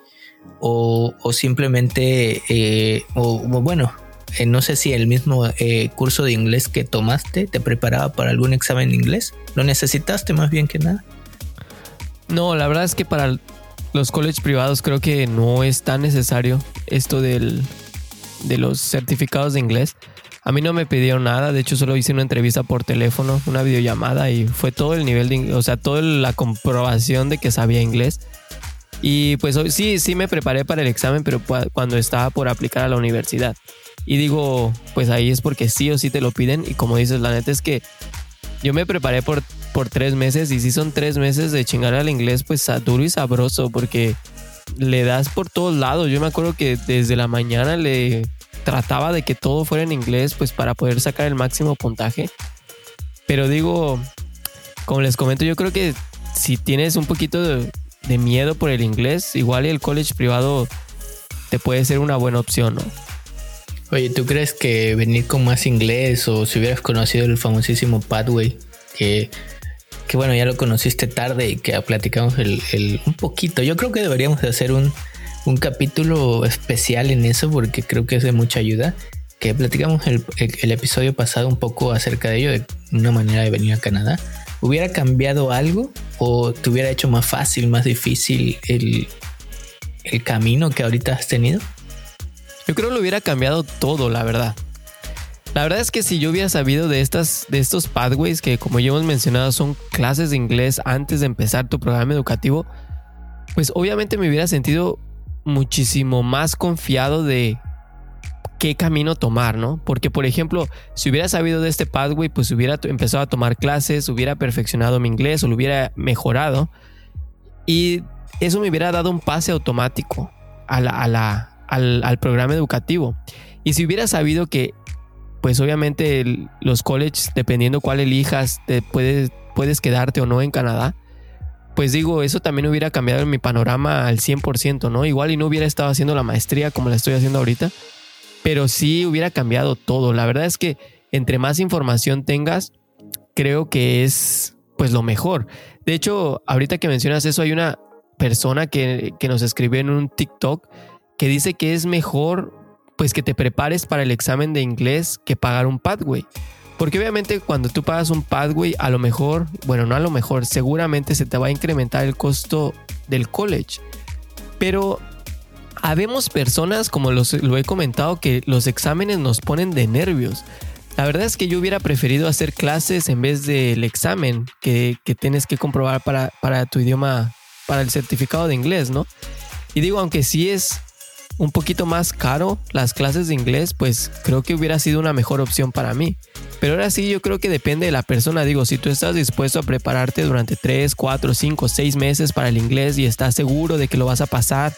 o, simplemente, eh, o, bueno, eh, no sé si el mismo eh, curso de inglés que tomaste te preparaba para algún examen de inglés. ¿Lo necesitaste más bien que nada? No, la verdad es que para los colleges privados creo que no es tan necesario esto del, de los certificados de inglés. A mí no me pidieron nada, de hecho solo hice una entrevista por teléfono, una videollamada y fue todo el nivel de, o sea, toda la comprobación de que sabía inglés. Y pues sí, sí me preparé para el examen, pero cuando estaba por aplicar a la universidad. Y digo, pues ahí es porque sí o sí te lo piden. Y como dices, la neta es que yo me preparé por, por tres meses y si son tres meses de chingar al inglés, pues duro y sabroso, porque le das por todos lados. Yo me acuerdo que desde la mañana le trataba de que todo fuera en inglés, pues para poder sacar el máximo puntaje. Pero digo, como les comento, yo creo que si tienes un poquito de, miedo por el inglés, igual el college privado te puede ser una buena opción, ¿no? Oye, ¿tú crees que venir con más inglés o si hubieras conocido el famosísimo Pathway, que, que bueno, ya lo conociste tarde y que platicamos el, el, un poquito? Yo creo que deberíamos de hacer un, un capítulo especial en eso porque creo que es de mucha ayuda. Que platicamos el, el, episodio pasado un poco acerca de ello, de una manera de venir a Canadá. ¿Hubiera cambiado algo o te hubiera hecho más fácil, más difícil el, el camino que ahorita has tenido? Yo creo que lo hubiera cambiado todo, la verdad. La verdad es que si yo hubiera sabido de, estas, de estos pathways que como ya hemos mencionado son clases de inglés antes de empezar tu programa educativo, pues obviamente me hubiera sentido muchísimo más confiado de qué camino tomar, ¿no? Porque, por ejemplo, si hubiera sabido de este pathway, pues hubiera empezado a tomar clases, hubiera perfeccionado mi inglés o lo hubiera mejorado. Y eso me hubiera dado un pase automático a la, al, programa educativo. Y si hubiera sabido que, pues obviamente los colleges, dependiendo cuál elijas, te puedes, puedes quedarte o no en Canadá, pues digo, eso también hubiera cambiado mi panorama al 100%, ¿no? Igual y no hubiera estado haciendo la maestría como la estoy haciendo ahorita, pero sí hubiera cambiado todo. La verdad es que entre más información tengas, creo que es pues lo mejor. De hecho, ahorita que mencionas eso, hay una persona que, que nos escribió en un TikTok que dice que es mejor pues que te prepares para el examen de inglés que pagar un pathway. Porque obviamente cuando tú pagas un pathway, a lo mejor, bueno, no a lo mejor, seguramente se te va a incrementar el costo del college. Pero habemos personas, como los, lo he comentado, que los exámenes nos ponen de nervios. La verdad es que yo hubiera preferido hacer clases en vez del examen que, que tienes que comprobar para, para tu idioma, para el certificado de inglés, ¿no? Y digo, aunque sí es un poquito más caro las clases de inglés, pues creo que hubiera sido una mejor opción para mí. Pero ahora sí, yo creo que depende de la persona. Digo, si tú estás dispuesto a prepararte durante 3, 4, 5, 6 meses para el inglés y estás seguro de que lo vas a pasar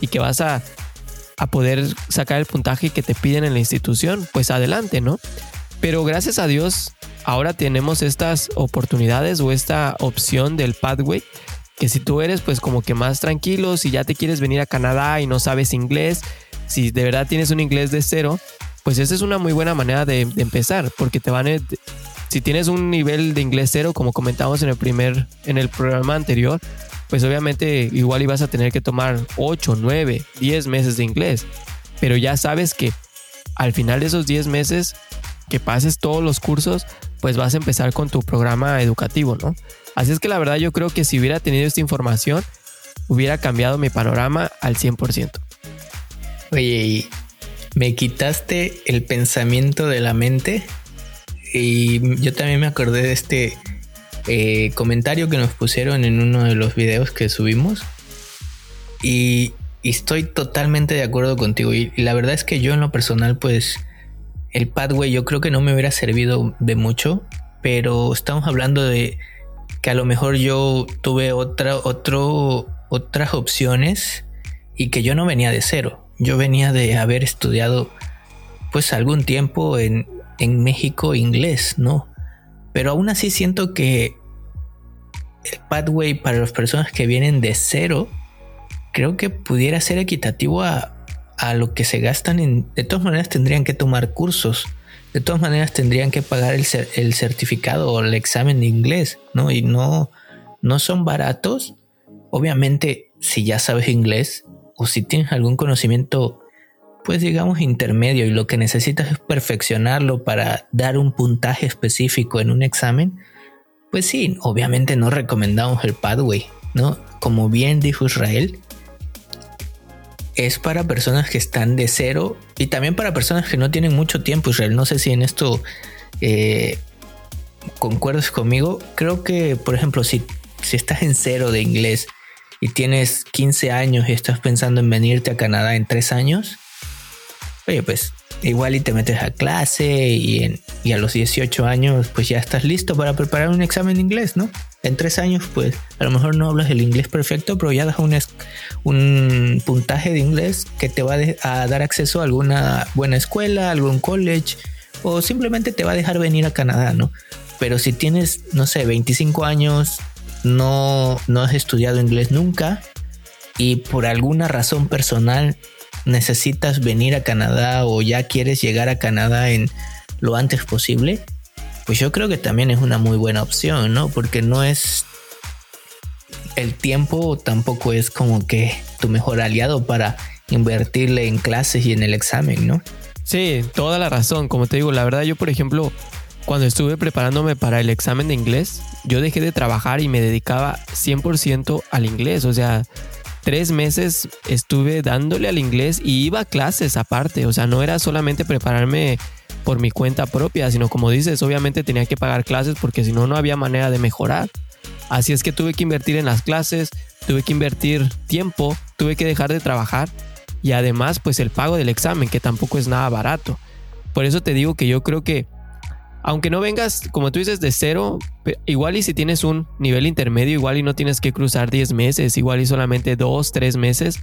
y que vas a, a poder sacar el puntaje que te piden en la institución, pues adelante, ¿no? Pero gracias a Dios, ahora tenemos estas oportunidades o esta opción del pathway que si tú eres pues como que más tranquilo, si ya te quieres venir a Canadá y no sabes inglés, si de verdad tienes un inglés de cero, pues esa es una muy buena manera de, empezar, porque te van a, si tienes un nivel de inglés cero, como comentamos en el primer, en el programa anterior, pues obviamente igual ibas a tener que tomar 8, 9, 10 meses de inglés, pero ya sabes que al final de esos 10 meses que pases todos los cursos, pues vas a empezar con tu programa educativo, ¿no? Así es que la verdad yo creo que si hubiera tenido esta información, hubiera cambiado mi panorama al 100%. Oye, me quitaste el pensamiento de la mente y yo también me acordé de este eh, comentario que nos pusieron en uno de los videos que subimos y, estoy totalmente de acuerdo contigo y, la verdad es que yo en lo personal pues el pathway yo creo que no me hubiera servido de mucho pero estamos hablando de que a lo mejor yo tuve otra, otro, otras opciones y que yo no venía de cero. Yo venía de haber estudiado pues algún tiempo en, en México inglés, ¿no? Pero aún así siento que el pathway para las personas que vienen de cero, creo que pudiera ser equitativo a, a lo que se gastan en... De todas maneras tendrían que tomar cursos de todas maneras tendrían que pagar el, certificado o el examen de inglés, ¿no? Y no, no son baratos. Obviamente, si ya sabes inglés o si tienes algún conocimiento, pues digamos intermedio y lo que necesitas es perfeccionarlo para dar un puntaje específico en un examen, pues sí, obviamente no recomendamos el Pathway, ¿no? Como bien dijo Israel, es para personas que están de cero y también para personas que no tienen mucho tiempo, Israel. No sé si en esto eh, concuerdas conmigo. Creo que, por ejemplo, si, si estás en cero de inglés y tienes 15 años y estás pensando en venirte a Canadá en 3 años, oye, pues igual y te metes a clase y, a los 18 años pues ya estás listo para preparar un examen de inglés, ¿no? En 3 años pues a lo mejor no hablas el inglés perfecto, pero ya das un, un puntaje de inglés que te va a dar acceso a alguna buena escuela, algún college o simplemente te va a dejar venir a Canadá, ¿no? Pero si tienes, no sé, 25 años, no, no has estudiado inglés nunca y por alguna razón personal necesitas venir a Canadá o ya quieres llegar a Canadá en lo antes posible, pues yo creo que también es una muy buena opción, ¿no? Porque no es el tiempo tampoco es como que tu mejor aliado para invertirle en clases y en el examen, ¿no? Sí, toda la razón. Como te digo, la verdad yo, por ejemplo, cuando estuve preparándome para el examen de inglés, yo dejé de trabajar y me dedicaba 100% al inglés. O sea, tres meses estuve dándole al inglés y iba a clases aparte. O sea, no era solamente prepararme por mi cuenta propia, sino como dices, obviamente tenía que pagar clases porque si no, no había manera de mejorar. Así es que tuve que invertir en las clases, tuve que invertir tiempo, tuve que dejar de trabajar y además pues el pago del examen, que tampoco es nada barato. Por eso te digo que yo creo que aunque no vengas, como tú dices, de cero, igual y si tienes un nivel intermedio, igual y no tienes que cruzar 10 meses, igual y solamente 2, 3 meses.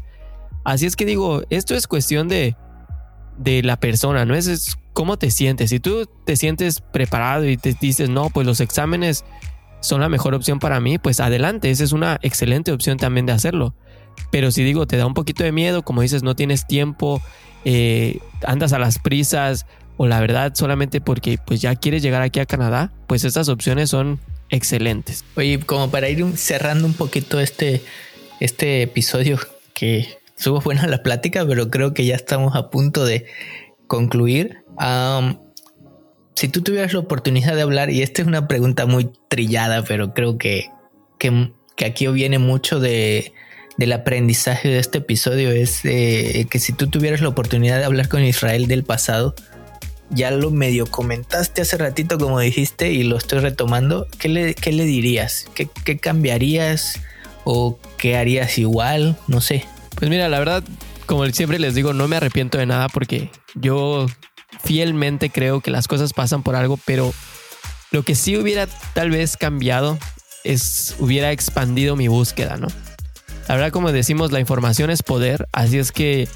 Así es que digo, esto es cuestión de, de la persona, ¿no? Es, es cómo te sientes. Si tú te sientes preparado y te dices, no, pues los exámenes son la mejor opción para mí, pues adelante, esa es una excelente opción también de hacerlo. Pero si digo, te da un poquito de miedo, como dices, no tienes tiempo, eh, andas a las prisas, o la verdad solamente porque pues ya quieres llegar aquí a Canadá, pues estas opciones son excelentes. Oye, como para ir cerrando un poquito este, este episodio que estuvo buena la plática, pero creo que ya estamos a punto de concluir. si tú tuvieras la oportunidad de hablar, y esta es una pregunta muy trillada, pero creo que, que, aquí viene mucho de, del aprendizaje de este episodio, es eh, que si tú tuvieras la oportunidad de hablar con Israel del pasado, ya lo medio comentaste hace ratito como dijiste y lo estoy retomando, ¿qué le, le dirías? ¿Qué, ¿Qué, cambiarías o qué harías igual? No sé. Pues mira, la verdad, como siempre les digo, no me arrepiento de nada porque yo fielmente creo que las cosas pasan por algo, pero lo que sí hubiera tal vez cambiado es hubiera expandido mi búsqueda, ¿no? La verdad, como decimos, la información es poder, así es que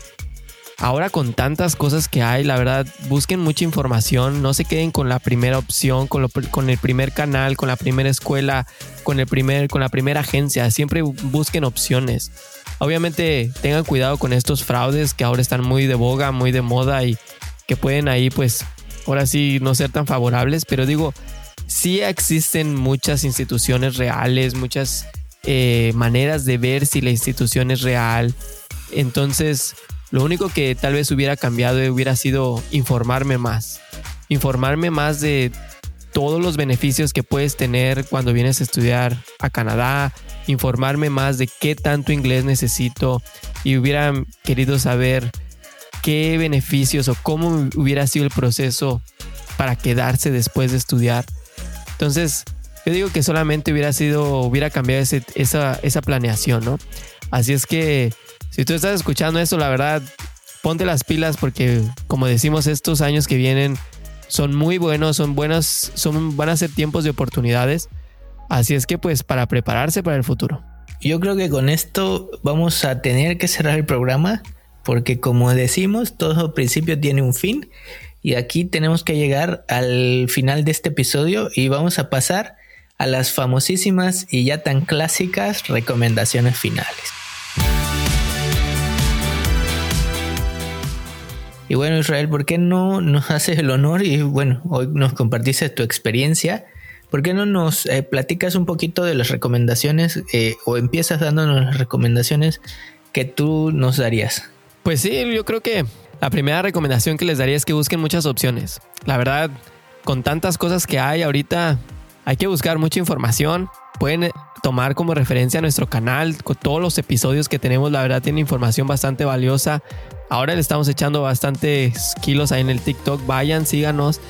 Ahora con tantas cosas que hay, la verdad, busquen mucha información, no se queden con la primera opción, con, con el primer canal, con la primera escuela, con, el primer, con la primera agencia, siempre busquen opciones. Obviamente tengan cuidado con estos fraudes que ahora están muy de boga, muy de moda y que pueden ahí pues ahora sí no ser tan favorables, pero digo, sí existen muchas instituciones reales, muchas eh, maneras de ver si la institución es real. Entonces, lo único que tal vez hubiera cambiado hubiera sido informarme más. Informarme más de todos los beneficios que puedes tener cuando vienes a estudiar a Canadá, informarme más de qué tanto inglés necesito y hubiera querido saber qué beneficios o cómo hubiera sido el proceso para quedarse después de estudiar. Entonces, yo digo que solamente hubiera sido, hubiera cambiado esa, esa planeación, ¿no? Así es que si tú estás escuchando esto, la verdad, ponte las pilas porque, como decimos, estos años que vienen son muy buenos, son buenas, son, van a ser tiempos de oportunidades. Así es que, pues, para prepararse para el futuro. Yo creo que con esto vamos a tener que cerrar el programa porque, como decimos, todo principio tiene un fin. Y aquí tenemos que llegar al final de este episodio y vamos a pasar a las famosísimas y ya tan clásicas recomendaciones finales. Y bueno, Israel, ¿por qué no nos *laughs* haces el honor y bueno, hoy nos compartiste tu experiencia? ¿Por qué no nos eh, platicas un poquito de las recomendaciones eh, o empiezas dándonos las recomendaciones que tú nos darías? Pues sí, yo creo que la primera recomendación que les daría es que busquen muchas opciones. La verdad, con tantas cosas que hay ahorita, hay que buscar mucha información. Pueden tomar como referencia nuestro canal, con todos los episodios que tenemos, la verdad tiene información bastante valiosa. Ahora le estamos echando bastantes kilos ahí en el TikTok, vayan, síganos.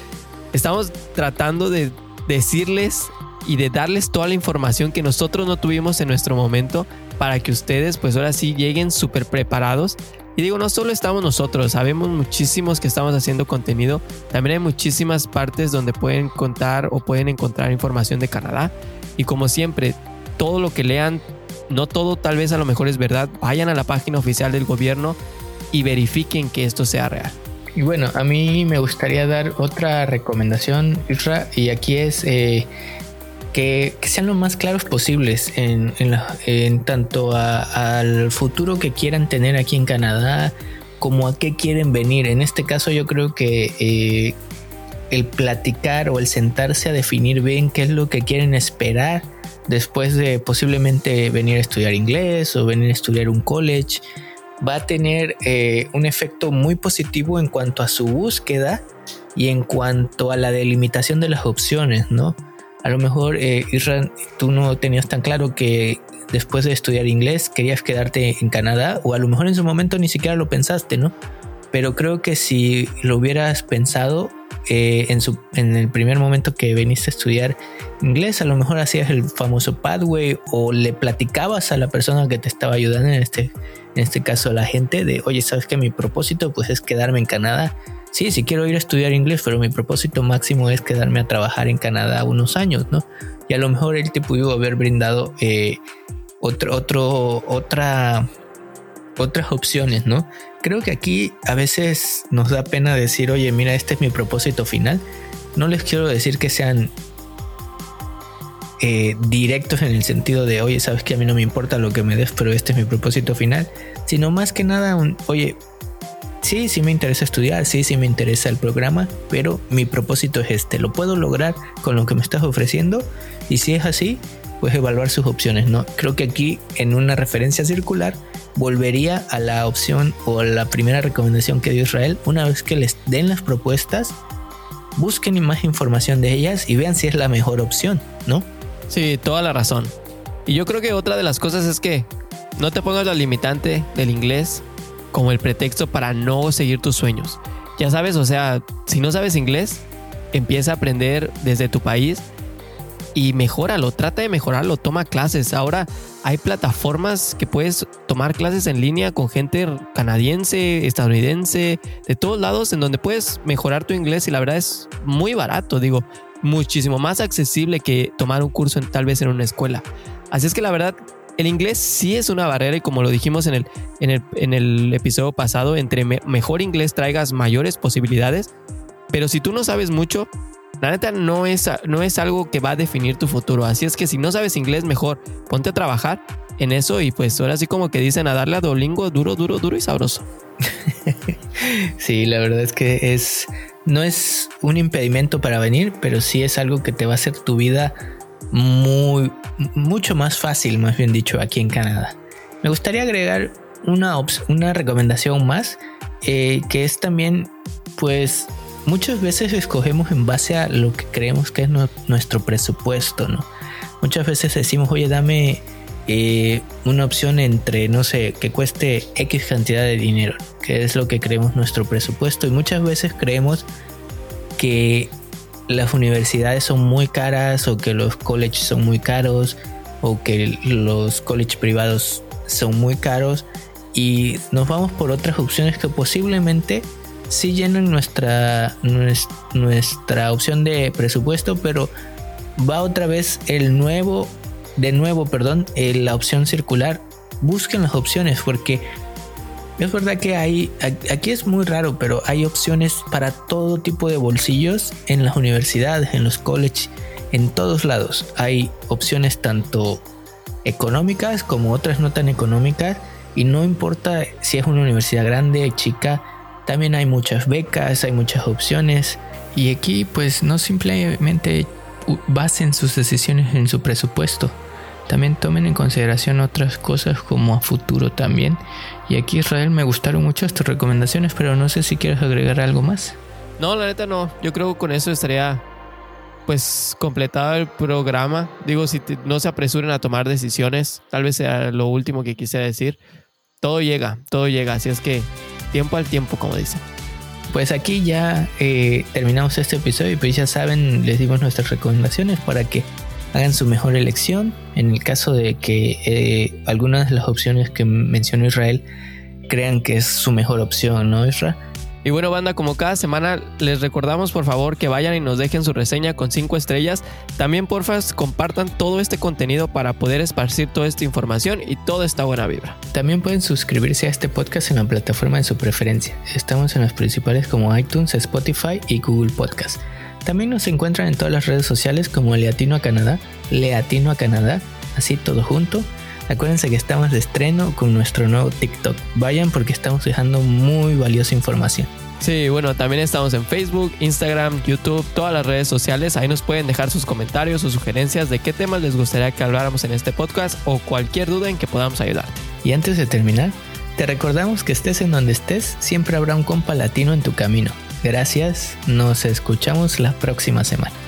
Estamos tratando de decirles y de darles toda la información que nosotros no tuvimos en nuestro momento para que ustedes pues ahora sí lleguen súper preparados y digo, no solo estamos nosotros, sabemos muchísimos que estamos haciendo contenido, también hay muchísimas partes donde pueden contar o pueden encontrar información de Canadá. Y como siempre, todo lo que lean, no todo tal vez a lo mejor es verdad, vayan a la página oficial del gobierno y verifiquen que esto sea real. Y bueno, a mí me gustaría dar otra recomendación, Isra, y aquí es eh, que, sean lo más claros posibles en, tanto al futuro que quieran tener aquí en Canadá como a qué quieren venir. En este caso yo creo que eh, el platicar o el sentarse a definir bien qué es lo que quieren esperar después de posiblemente venir a estudiar inglés o venir a estudiar un college va a tener eh, un efecto muy positivo en cuanto a su búsqueda y en cuanto a la delimitación de las opciones, ¿no? A lo mejor, eh, tú no tenías tan claro que después de estudiar inglés querías quedarte en Canadá, o a lo mejor en su momento ni siquiera lo pensaste, ¿no? Pero creo que si lo hubieras pensado eh, en, el primer momento que viniste a estudiar inglés, a lo mejor hacías el famoso pathway o le platicabas a la persona que te estaba ayudando, en este, en este caso a la gente, de, oye, ¿sabes que mi propósito pues es quedarme en Canadá? sí, sí quiero ir a estudiar inglés, pero mi propósito máximo es quedarme a trabajar en Canadá unos años, ¿no? Y a lo mejor él te pudo haber brindado eh, otro, otro, otra, otras opciones, ¿no? Creo que aquí a veces nos da pena decir, oye, mira, este es mi propósito final. No les quiero decir que sean eh, directos en el sentido de, oye, sabes que a mí no me importa lo que me des, pero este es mi propósito final, sino más que nada, un, oye, sí, sí me interesa estudiar, sí, sí me interesa el programa, pero mi propósito es este, lo puedo lograr con lo que me estás ofreciendo y si es así, pues evaluar sus opciones, ¿no? Creo que aquí en una referencia circular volvería a la opción o la primera recomendación que dio Israel, una vez que les den las propuestas, busquen más información de ellas y vean si es la mejor opción, ¿no? Sí, toda la razón. Y yo creo que otra de las cosas es que no te pongas la limitante del inglés como el pretexto para no seguir tus sueños. Ya sabes, o sea, si no sabes inglés, empieza a aprender desde tu país y mejóralo, trata de mejorarlo, toma clases. Ahora hay plataformas que puedes tomar clases en línea con gente canadiense, estadounidense, de todos lados, en donde puedes mejorar tu inglés y la verdad es muy barato, digo, muchísimo más accesible que tomar un curso en, tal vez en una escuela. Así es que la verdad el inglés sí es una barrera y como lo dijimos en el, en el, episodio pasado, entre mejor inglés traigas mayores posibilidades, pero si tú no sabes mucho, la neta no es, no es algo que va a definir tu futuro. Así es que si no sabes inglés, mejor ponte a trabajar en eso y pues ahora sí como que dicen a darle a Dolingo duro, duro, duro y sabroso. *laughs* sí, la verdad es que es no es un impedimento para venir, pero sí es algo que te va a hacer tu vida muy, mucho más fácil, más bien dicho, aquí en Canadá. Me gustaría agregar una, una recomendación más, eh, que es también, pues, muchas veces escogemos en base a lo que creemos que es nuestro presupuesto, ¿no? Muchas veces decimos, oye, dame eh, una opción entre, no sé, que cueste X cantidad de dinero, que es lo que creemos nuestro presupuesto. Y muchas veces creemos que las universidades son muy caras o que los colleges son muy caros o que los colleges privados son muy caros y nos vamos por otras opciones que posiblemente sí llenan nuestra, nuestra opción de presupuesto, pero va otra vez el nuevo, de nuevo, perdón, la opción circular. Busquen las opciones porque es verdad que hay, aquí es muy raro, pero hay opciones para todo tipo de bolsillos en las universidades, en los colleges, en todos lados. Hay opciones tanto económicas como otras no tan económicas y no importa si es una universidad grande, chica, también hay muchas becas, hay muchas opciones. Y aquí pues no simplemente basen sus decisiones en su presupuesto, también tomen en consideración otras cosas como a futuro también. Y aquí Israel me gustaron mucho estas recomendaciones, pero no sé si quieres agregar algo más. No, la neta no. Yo creo que con eso estaría pues completado el programa. Digo, si no se apresuren a tomar decisiones, tal vez sea lo último que quise decir. Todo llega, todo llega, así es que tiempo al tiempo, como dicen. Pues aquí ya eh, terminamos este episodio y pues ya saben, les dimos nuestras recomendaciones para que hagan su mejor elección. En el caso de que eh, algunas de las opciones que mencionó Israel crean que es su mejor opción, ¿no, Israel? Y bueno, banda, como cada semana les recordamos por favor que vayan y nos dejen su reseña con 5 estrellas. También porfa compartan todo este contenido para poder esparcir toda esta información y toda esta buena vibra. También pueden suscribirse a este podcast en la plataforma de su preferencia. Estamos en las principales como iTunes, Spotify y Google Podcast. También nos encuentran en todas las redes sociales como Leatino a Canadá, Leatino a Canadá, así todo junto. Acuérdense que estamos de estreno con nuestro nuevo TikTok. Vayan porque estamos dejando muy valiosa información. Sí, bueno, también estamos en Facebook, Instagram, YouTube, todas las redes sociales. Ahí nos pueden dejar sus comentarios o sugerencias de qué temas les gustaría que habláramos en este podcast o cualquier duda en que podamos ayudarte. Y antes de terminar, te recordamos que estés en donde estés, siempre habrá un compa latino en tu camino. Gracias, nos escuchamos la próxima semana.